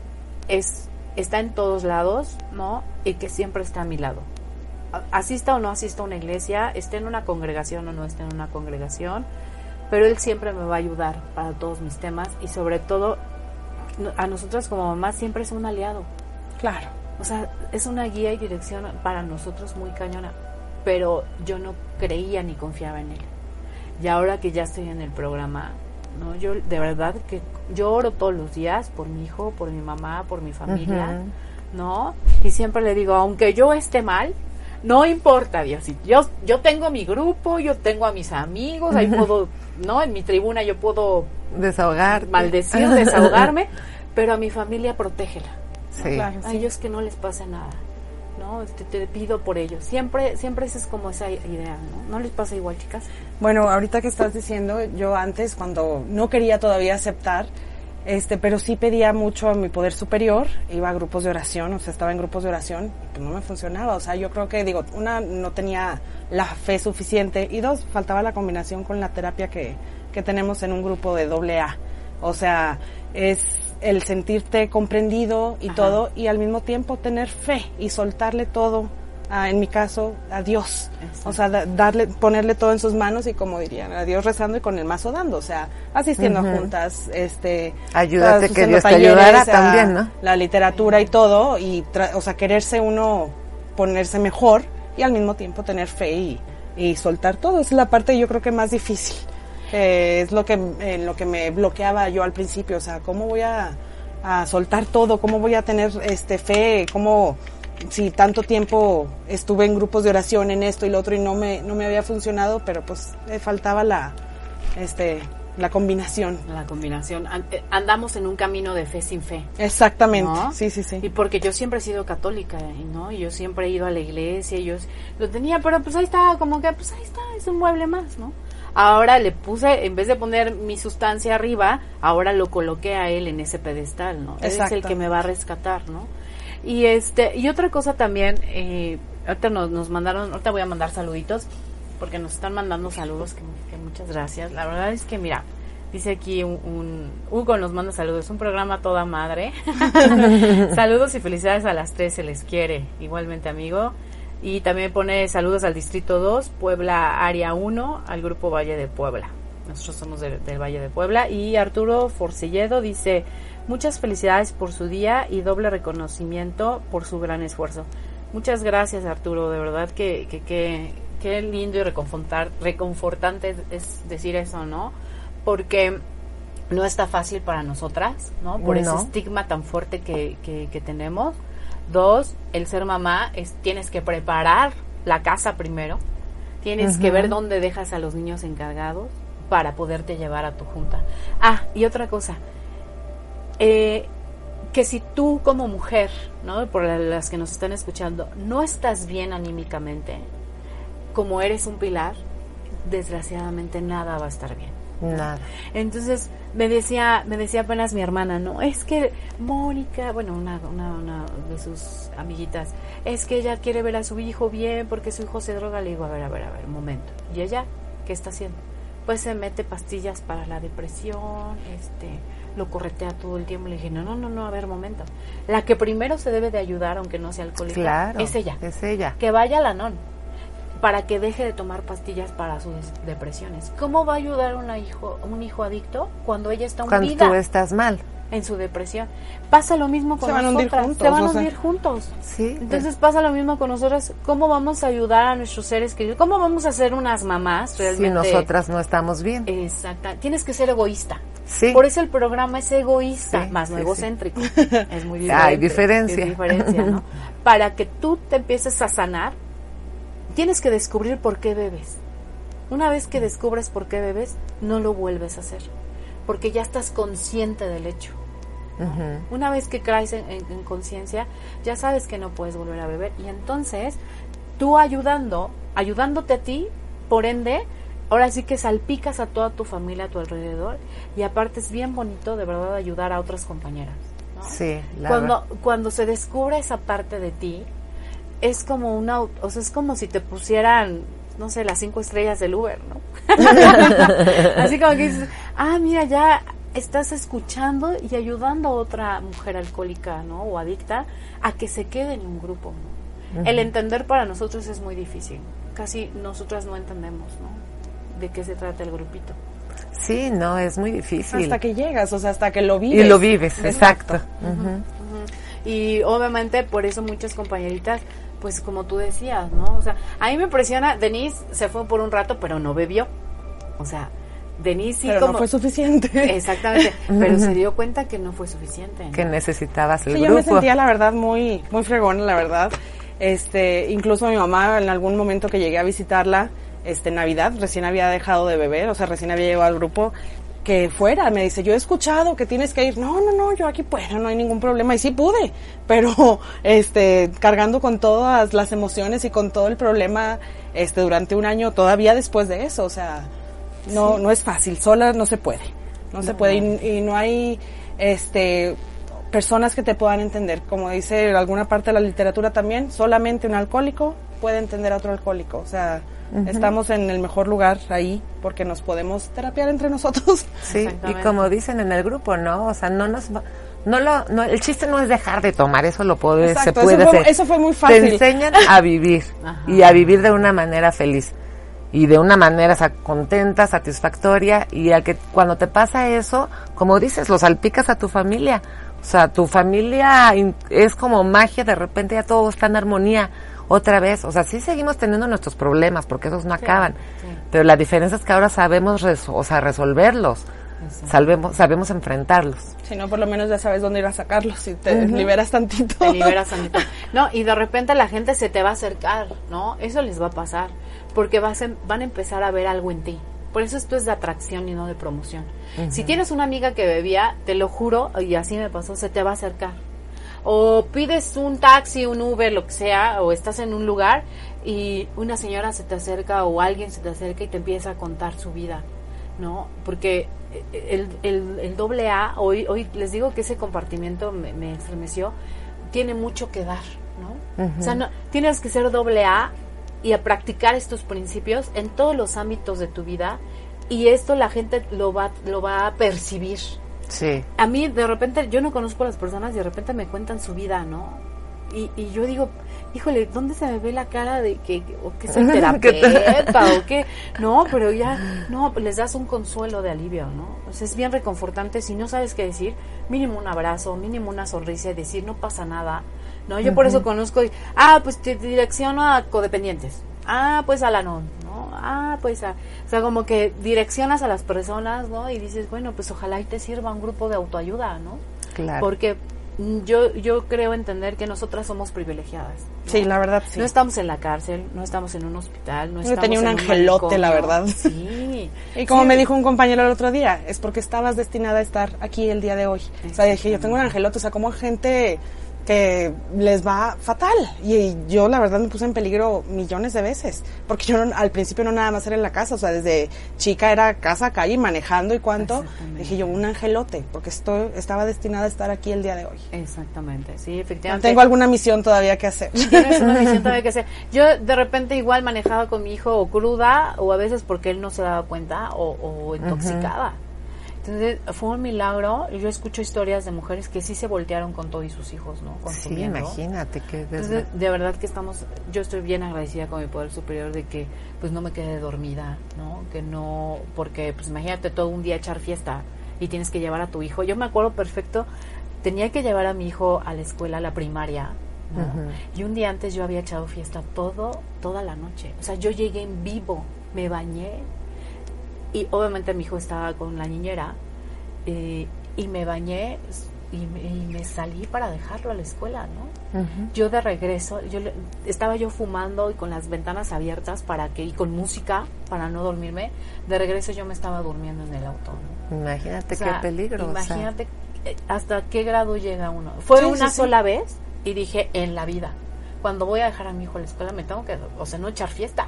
es está en todos lados, ¿no? Y que siempre está a mi lado. Asista o no asista a una iglesia, esté en una congregación o no esté en una congregación, pero él siempre me va a ayudar para todos mis temas y sobre todo a nosotras como mamás siempre es un aliado. Claro. O sea, es una guía y dirección para nosotros muy cañona, pero yo no creía ni confiaba en él. Y ahora que ya estoy en el programa, no, yo de verdad que yo oro todos los días por mi hijo, por mi mamá, por mi familia, ¿no? Y siempre le digo, aunque yo esté mal, no importa, Dios, yo yo tengo mi grupo, yo tengo a mis amigos, ahí puedo, ¿no? En mi tribuna yo puedo Desahogar. maldecir, desahogarme, pero a mi familia protégela. Sí. Claro, A sí. ellos que no les pase nada. ¿no? Este, te pido por ellos. Siempre siempre esa es como esa idea, ¿no? ¿No les pasa igual, chicas? Bueno, ahorita que estás diciendo, yo antes cuando no quería todavía aceptar, este, pero sí pedía mucho a mi poder superior, iba a grupos de oración, o sea, estaba en grupos de oración pues no me funcionaba, o sea, yo creo que digo, una no tenía la fe suficiente y dos faltaba la combinación con la terapia que que tenemos en un grupo de doble A. O sea, es el sentirte comprendido y Ajá. todo y al mismo tiempo tener fe y soltarle todo a, en mi caso a Dios. Exacto. O sea, da- darle ponerle todo en sus manos y como dirían, a Dios rezando y con el mazo dando, o sea, asistiendo a juntas, este Ayúdate, que Dios te ayudara también, ¿no? La literatura y todo y tra- o sea, quererse uno ponerse mejor y al mismo tiempo tener fe y, y soltar todo. Esa es la parte yo creo que más difícil. Eh, es lo que, lo que me bloqueaba yo al principio. O sea, ¿cómo voy a, a soltar todo? ¿Cómo voy a tener este fe? ¿Cómo si tanto tiempo estuve en grupos de oración en esto y lo otro y no me, no me había funcionado? Pero pues me faltaba la, este, la combinación. La combinación. Eh, Andamos en un camino de fe sin fe. Exactamente. ¿no? Sí, sí, sí. Y porque yo siempre he sido católica, ¿eh? ¿no? Y yo siempre he ido a la iglesia, y yo lo tenía, pero pues ahí está, como que, pues ahí está, es un mueble más, ¿no? Ahora le puse, en vez de poner mi sustancia arriba, ahora lo coloqué a él en ese pedestal, ¿no? Él es el que me va a rescatar, ¿no? Y este, y otra cosa también, eh, ahorita nos, nos mandaron, ahorita voy a mandar saluditos, porque nos están mandando saludos, que, muchas gracias. La verdad es que, mira, dice aquí un, un- Hugo nos manda saludos, un programa toda madre. saludos y felicidades a las tres, se les quiere, igualmente amigo. Y también pone saludos al Distrito 2, Puebla Área 1, al Grupo Valle de Puebla. Nosotros somos de- del Valle de Puebla. Y Arturo Forcilledo dice, muchas felicidades por su día y doble reconocimiento por su gran esfuerzo. Muchas gracias Arturo, de verdad que, que, que- qué lindo y reconfortar, reconfortante es- decir eso, ¿no? Porque no está fácil para nosotras, ¿no? Por ese estigma tan fuerte que, que, que tenemos. Dos, el ser mamá es tienes que preparar la casa primero, tienes que ver dónde dejas a los niños encargados para poderte llevar a tu junta. Ah, y otra cosa, eh, que si tú como mujer, ¿no? Por la- las que nos están escuchando, no estás bien anímicamente, como eres un pilar, desgraciadamente nada va a estar bien. Nada. Entonces me decía, me decía apenas mi hermana, no, es que Mónica, bueno, una, una, una de sus amiguitas, es que ella quiere ver a su hijo bien porque su hijo se droga. Le digo, a ver, a ver, a ver, un momento. ¿Y ella qué está haciendo? Pues se mete pastillas para la depresión, este, lo corretea todo el tiempo. Le dije, no, no, no, no, a ver, momento. La que primero se debe de ayudar, aunque no sea alcohólica, Claro. es ella Es ella. que vaya la NON para que deje de tomar pastillas para sus depresiones. ¿Cómo va a ayudar una hijo, un hijo adicto cuando ella está Cuando hundida tú estás mal. en su depresión? Pasa lo mismo con Se van a hundir nosotras, juntos, se van a sea. hundir juntos. Sí. Entonces pasa lo mismo con nosotras. ¿Cómo vamos a ayudar a nuestros seres queridos? ¿Cómo vamos a ser unas mamás si realmente? nosotras no estamos bien. Exacta. Tienes que ser egoísta. Sí. Por eso el programa es egoísta, Sí, más no sí, egocéntrico. Es muy diferente. Hay diferencia. Es diferencia, ¿no? Para que tú te empieces a sanar, tienes que descubrir por qué bebes. Una vez que descubres por qué bebes, no lo vuelves a hacer, porque ya estás consciente del hecho. Una vez que caes en, en- en conciencia, ya sabes que no puedes volver a beber y entonces tú ayudando, ayudándote a ti, por ende, ahora sí que salpicas a toda tu familia a tu alrededor y aparte es bien bonito de verdad ayudar a otras compañeras. Sí, la cuando cuando se descubre esa parte de ti es como una o sea es como si te pusieran no sé las cinco estrellas del Uber no así como que dices ah mira ya estás escuchando y ayudando a otra mujer alcohólica no o adicta a que se quede en un grupo ¿no? el entender para nosotros es muy difícil. Casi nosotras no entendemos no de qué se trata el grupito. Sí, no, es muy difícil. Hasta que llegas, o sea, hasta que lo vives. Y lo vives, exacto. Y obviamente por eso muchas compañeritas, pues como tú decías, ¿no? O sea, a mí me impresiona, Denise se fue por un rato, pero no bebió. O sea, Denise sí Pero como... no fue suficiente. Exactamente, pero se dio cuenta que no fue suficiente. ¿no? Que necesitabas el Sí, yo me grupo. sentía, la verdad, muy, muy fregona, la verdad. Este, incluso mi mamá, en algún momento que llegué a visitarla, este, Navidad, recién había dejado de beber, o sea, recién había llegado al grupo, que fuera, me dice, yo he escuchado que tienes que ir, no, no, no, yo aquí puedo, no hay ningún problema, y sí pude, pero, este, cargando con todas las emociones y con todo el problema, este, durante un año, todavía después de eso, o sea, no, no es fácil, sola no se puede, no, se puede, y, y no hay, este, personas que te puedan entender. Como dice alguna parte de la literatura también, solamente un alcohólico puede entender a otro alcohólico. O sea, estamos en el mejor lugar ahí porque nos podemos terapiar entre nosotros. Sí, y como dicen en el grupo, ¿no? O sea, no nos va- no lo no, el chiste no es dejar de tomar, eso lo puede Exacto, se puede eso fue- hacer. eso fue muy fácil. Te enseñan a vivir Ajá. y a vivir de una manera feliz y de una manera sa- contenta, satisfactoria y a que cuando te pasa eso, como dices, lo salpicas a tu familia. O sea, tu familia in- es como magia, de repente ya todo está en armonía otra vez. O sea, sí seguimos teniendo nuestros problemas porque esos no acaban. sí. Pero la diferencia es que ahora sabemos o sea, resolverlos. Sabemos, sabemos enfrentarlos. Si no, por lo menos ya sabes dónde ir a sacarlos si te liberas tantito. te liberas tantito. No, y de repente la gente se te va a acercar, ¿no? Eso les va a pasar, porque vas a- van a empezar a ver algo en ti. Por eso esto es de atracción y no de promoción. Si tienes una amiga que bebía, te lo juro, y así me pasó, se te va a acercar. O pides un taxi, un Uber, lo que sea, o estás en un lugar y una señora se te acerca o alguien se te acerca y te empieza a contar su vida, ¿no? Porque el, el, el doble A, hoy, hoy les digo que ese compartimiento me, me estremeció, tiene mucho que dar, ¿no? O sea, no, tienes que ser doble A y a practicar estos principios en todos los ámbitos de tu vida y esto la gente lo va, lo va a percibir. Sí. A mí de repente, yo no conozco a las personas y de repente me cuentan su vida, ¿no? Y, y yo digo, híjole, ¿dónde se me ve la cara de que, o que soy terapeuta o qué? No, pero ya, no, les das un consuelo de alivio, ¿no? O sea, es bien reconfortante. Si no sabes qué decir, mínimo un abrazo, mínimo una sonrisa y decir, no pasa nada, ¿no? Yo por eso conozco, y, ah, pues te direcciono a codependientes. Ah, pues a la non, ¿no? Ah, pues a... O sea, como que direccionas a las personas, ¿no? Y dices, bueno, pues ojalá y te sirva un grupo de autoayuda, ¿no? Claro. Porque yo, yo creo entender que nosotras somos privilegiadas. ¿no? Sí, la verdad, sí. No estamos en la cárcel, no estamos en un hospital, no Yo estamos tenía un en angelote, la manicomio. verdad. Sí. Y como Sí. me dijo un compañero el otro día, es porque estabas destinada a estar aquí el día de hoy. O sea, dije, yo tengo un angelote, o sea, como gente que les va fatal. Y yo, la verdad, me puse en peligro millones de veces. Porque yo no- al principio no nada más era en la casa, o sea, desde chica era casa, calle, manejando y cuánto. Dije yo, un angelote, porque estoy, estaba destinada a estar aquí el día de hoy. Exactamente, sí, efectivamente. Tengo alguna misión todavía que hacer. Tienes una misión todavía que hacer. Yo de repente igual manejaba con mi hijo o cruda o a veces porque él no se daba cuenta o, o intoxicada. Entonces fue un milagro. Yo escucho historias de mujeres que sí se voltearon con todo y sus hijos, ¿no? Sí, imagínate que Entonces, de verdad que estamos, yo estoy bien agradecida con mi poder superior de que pues no me quedé dormida, ¿no? Que no, porque pues imagínate todo un día echar fiesta y tienes que llevar a tu hijo. Yo me acuerdo perfecto, tenía que llevar a mi hijo a la escuela, a la primaria, ¿no? Y un día antes yo había echado fiesta todo, toda la noche. O sea, yo llegué en vivo, me bañé y obviamente mi hijo estaba con la niñera eh, y me bañé y me, y me salí para dejarlo a la escuela, ¿no? Yo de regreso, yo le- estaba yo fumando y con las ventanas abiertas para que y con música para no dormirme. De regreso yo me estaba durmiendo en el auto. ¿no? Imagínate O sea, qué peligro. o sea. Imagínate eh, hasta qué grado llega uno. Fue Sí, una sí, sí. sola vez y dije en la vida. Cuando voy a dejar a mi hijo a la escuela me tengo que, o sea, no echar fiesta,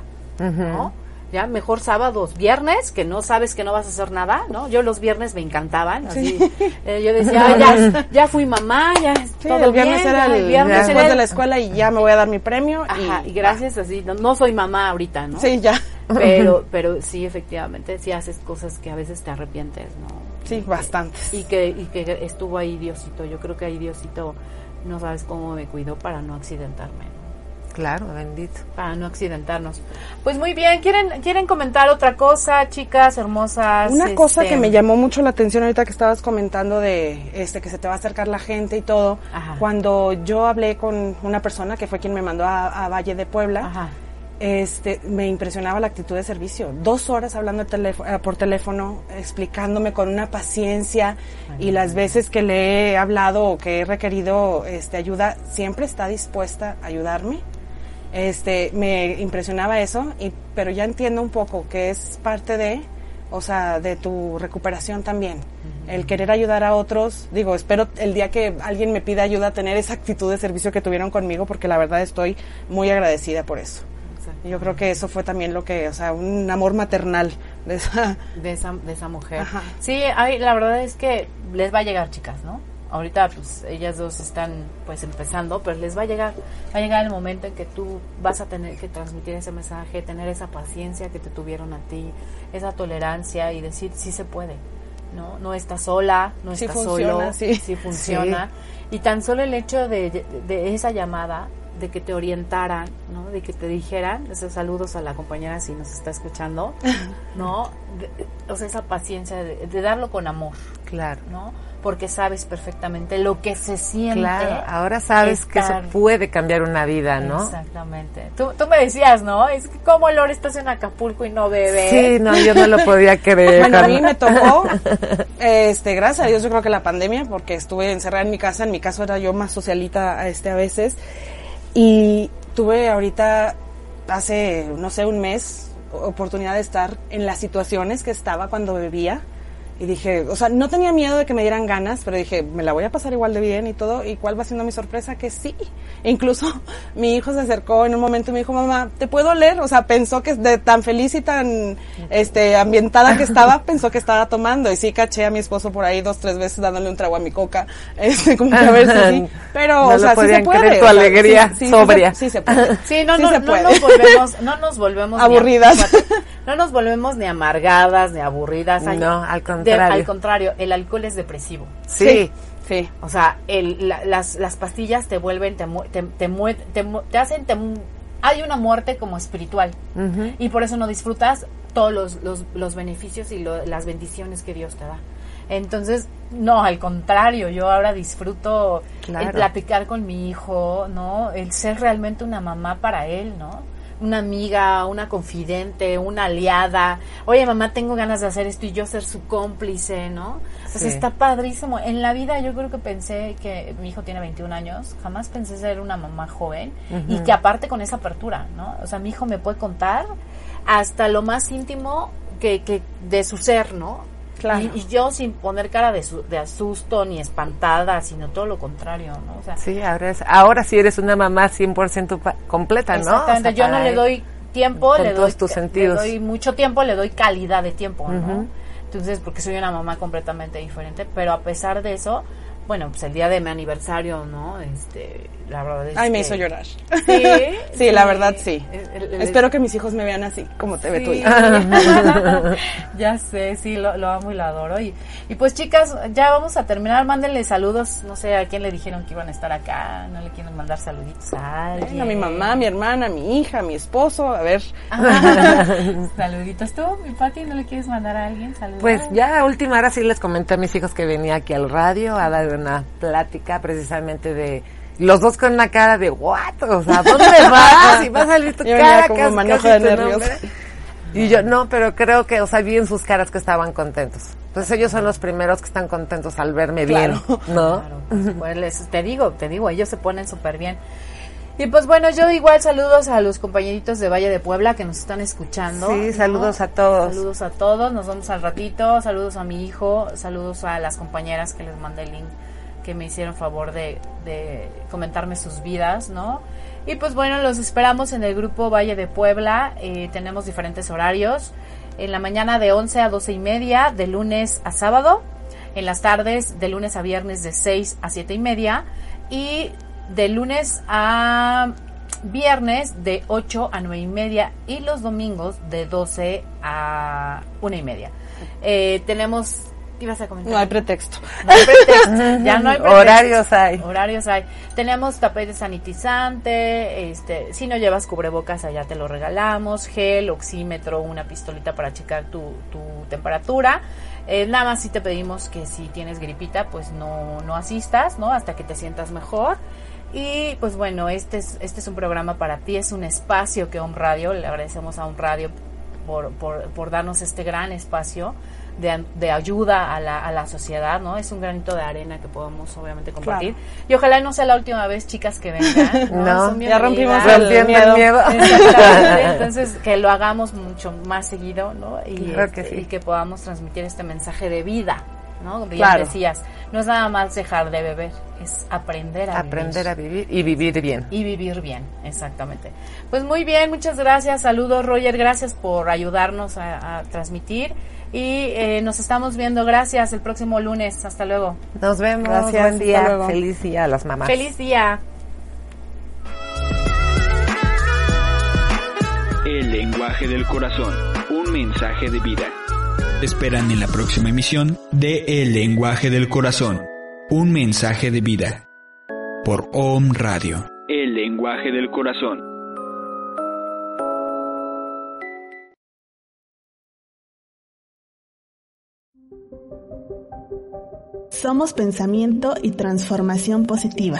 ¿no? Ya mejor sábados, viernes, que no sabes que no vas a hacer nada, ¿no? Yo los viernes me encantaban, así, eh, yo decía, "Ah, ya, ya fui mamá, ya Sí, todo el viernes bien, era el viernes después era de la escuela y ya me voy a dar mi premio. Ajá, y gracias así, no, no soy mamá ahorita, ¿no? Sí, ya. Pero, pero sí, efectivamente, sí haces cosas que a veces te arrepientes, ¿no? Sí, bastante. Y que, y que estuvo ahí Diosito, yo creo que ahí Diosito no sabes cómo me cuidó para no accidentarme. Claro, bendito. para no accidentarnos. Pues muy bien, ¿quieren, quieren comentar otra cosa, chicas hermosas? Una cosa Este, que me llamó mucho la atención ahorita que estabas comentando de este que se te va a acercar la gente y todo. Ajá. Cuando yo hablé con una persona que fue quien me mandó a, a Valle de Puebla, Ajá. este me impresionaba la actitud de servicio. Dos horas hablando teléfono- eh, por teléfono, explicándome con una paciencia y las veces que le he hablado o que he requerido este ayuda, siempre está dispuesta a ayudarme. Este, me impresionaba eso, y, pero ya entiendo un poco que es parte de, o sea, de tu recuperación también. El querer ayudar a otros, digo, espero el día que alguien me pida ayuda tener esa actitud de servicio que tuvieron conmigo, porque la verdad estoy muy agradecida por eso. Exacto. Yo creo que eso fue también lo que, o sea, un amor maternal de esa. De esa, de esa mujer. Ajá. Sí, ay, la verdad es que les va a llegar, chicas, ¿no? Ahorita, pues, ellas dos están, pues, empezando, pero les va a llegar, va a llegar el momento en que tú vas a tener que transmitir ese mensaje, tener esa paciencia que te tuvieron a ti, esa tolerancia y decir, sí se puede, ¿no? No estás sola, no Sí estás funciona, solo, sí. funciona. Y tan solo el hecho de, de- de esa llamada, de que te orientaran, ¿no? De que te dijeran, esos saludos a la compañera si nos está escuchando, ¿no? De- o sea, esa paciencia de, de darlo con amor, Claro. ¿no? Porque sabes perfectamente lo que se siente. Claro, ahora sabes que eso puede cambiar una vida, ¿no? Exactamente. Tú, tú me decías, ¿no? Es que como Lore estás en Acapulco y no bebe. Sí, no, yo no lo podía creer. Bueno, a mí me tocó, este, gracias a Dios, yo creo que la pandemia, porque estuve encerrada en mi casa, en mi caso era yo más socialita este, a veces, y tuve ahorita, hace, no sé, un mes, oportunidad de estar en las situaciones que estaba cuando bebía, y dije, o sea, no tenía miedo de que me dieran ganas, pero dije, me la voy a pasar igual de bien y todo. ¿Y cuál va siendo mi sorpresa? Que sí. E incluso mi hijo se acercó en un momento y me dijo, mamá, ¿te puedo leer? O sea, pensó que de tan feliz y tan este ambientada que estaba, pensó que estaba tomando. Y sí caché a mi esposo por ahí dos, tres veces dándole un trago a mi coca. Este, como que a ver si sí. Pero, No o lo sea, sí se podían puede. tu alegría sí, sí, sí sobria. se- Sí, se puede. Sí, no, Sí no, se no nos volvemos, no nos volvemos ni Aburridas. fíjate, no nos volvemos ni amargadas ni aburridas. Ay, No, al contrario. al contrario, el alcohol es depresivo. Sí, Sí. O sea, el, la- las, las pastillas te vuelven, te, te, te, mue- te te hacen, te mu- hay una muerte como espiritual. Y por eso no disfrutas todos los, los, los beneficios y lo- las bendiciones que Dios te da. Entonces, no, al contrario, yo ahora disfruto Claro. el platicar con mi hijo, ¿no? El ser realmente una mamá para él, ¿no? Una amiga, una confidente, una aliada. Oye, mamá, tengo ganas de hacer esto y yo ser su cómplice, ¿no? O sea, Sí. está padrísimo. En la vida yo creo que pensé que mi hijo tiene 21 años, jamás pensé ser una mamá joven y que aparte con esa apertura, ¿no? O sea, mi hijo me puede contar hasta lo más íntimo que, que de su ser, ¿no? Claro. Y, y yo sin poner cara de, su- de asusto ni espantada, sino todo lo contrario, ¿no? O sea, sí, ahora, es, ahora sí eres una mamá 100% pa- completa, ¿no? exactamente. O sea, yo no le doy tiempo, le doy, tus le doy mucho tiempo, le doy calidad de tiempo, ¿no? Entonces, porque soy una mamá completamente diferente, pero a pesar de eso, bueno, pues el día de mi aniversario, ¿no? Este, la verdad es Ay, me que- hizo llorar. Sí, Sí, la verdad sí. El- el- el- Espero que mis hijos me vean así, como te ve tu Sí. hija. ya sé, sí, lo, lo amo y lo adoro. Y, y pues chicas, ya vamos a terminar. Mándenle saludos. No sé a quién le dijeron que iban a estar acá. No le quieren mandar saluditos a alguien. Bueno, mi mamá, mi hermana, mi hija, mi esposo, a ver. Saluditos. ¿Tú, mi Pati, no le quieres mandar a alguien? Saludos. Pues ya a última hora sí les comenté a mis hijos que venía aquí al radio a dar una plática precisamente de los dos con una cara de what, o sea, ¿dónde vas? Y va a salir tu Yo cara como casi, casi de tu nervios. nombre. Y yo, no, pero creo que, o sea, vi en sus caras que estaban contentos. Pues ellos son los primeros que están contentos al verme Claro. bien, ¿no? Claro, pues, te digo, te digo, ellos se ponen súper bien. Y pues bueno, yo igual saludos a los compañeritos de Valle de Puebla que nos están escuchando. Sí, ¿no? saludos a todos. Saludos a todos, nos vemos al ratito. Saludos a mi hijo, saludos a las compañeras que les mandé el link, que me hicieron favor de, de comentarme sus vidas, ¿no? Y pues bueno, los esperamos en el grupo Valle de Puebla. Eh, tenemos diferentes horarios. En la mañana de 11 a 12 y media, de lunes a sábado. En las tardes, de lunes a viernes, de 6 a 7 y media. Y de lunes a viernes, de 8 a 9 y media. Y los domingos, de 12 a 1 y media. Eh, tenemos ¿Qué ibas a comentar? No hay pretexto. No hay pretexto. ya no hay pretexto. Horarios hay. Horarios hay. Tenemos tapete sanitizante, este, si no llevas cubrebocas allá te lo regalamos, gel, oxímetro, una pistolita para checar tu, tu temperatura. Eh, nada más si te pedimos que si tienes gripita, pues no, no asistas, ¿no? Hasta que te sientas mejor. Y pues bueno, este es, este es un programa para ti, es un espacio que Home Radio, le agradecemos a Home Radio por, por, por darnos este gran espacio de, de ayuda a la, a la, sociedad, ¿no? Es un granito de arena que podemos obviamente compartir. Claro. Y ojalá no sea la última vez, chicas, que vengan. No, no ya rompimos el, el miedo. miedo. Entonces, que lo hagamos mucho más seguido, ¿no? Y, claro que este, sí. y que podamos transmitir este mensaje de vida, ¿no? Como claro. ya decías, no es nada más dejar de beber, es aprender a aprender vivir. a vivir y vivir bien. Y vivir bien, exactamente. Pues muy bien, muchas gracias. Saludos, Roger. Gracias por ayudarnos a, a transmitir. Y eh, nos estamos viendo. Gracias. El próximo lunes. Hasta luego. Nos vemos. Gracias. Buen día. Feliz día a las mamás. Feliz día. El lenguaje del corazón. Un mensaje de vida. Esperan en la próxima emisión de El lenguaje del corazón. Un mensaje de vida. Por OM Radio. El lenguaje del corazón. Somos pensamiento y transformación positiva.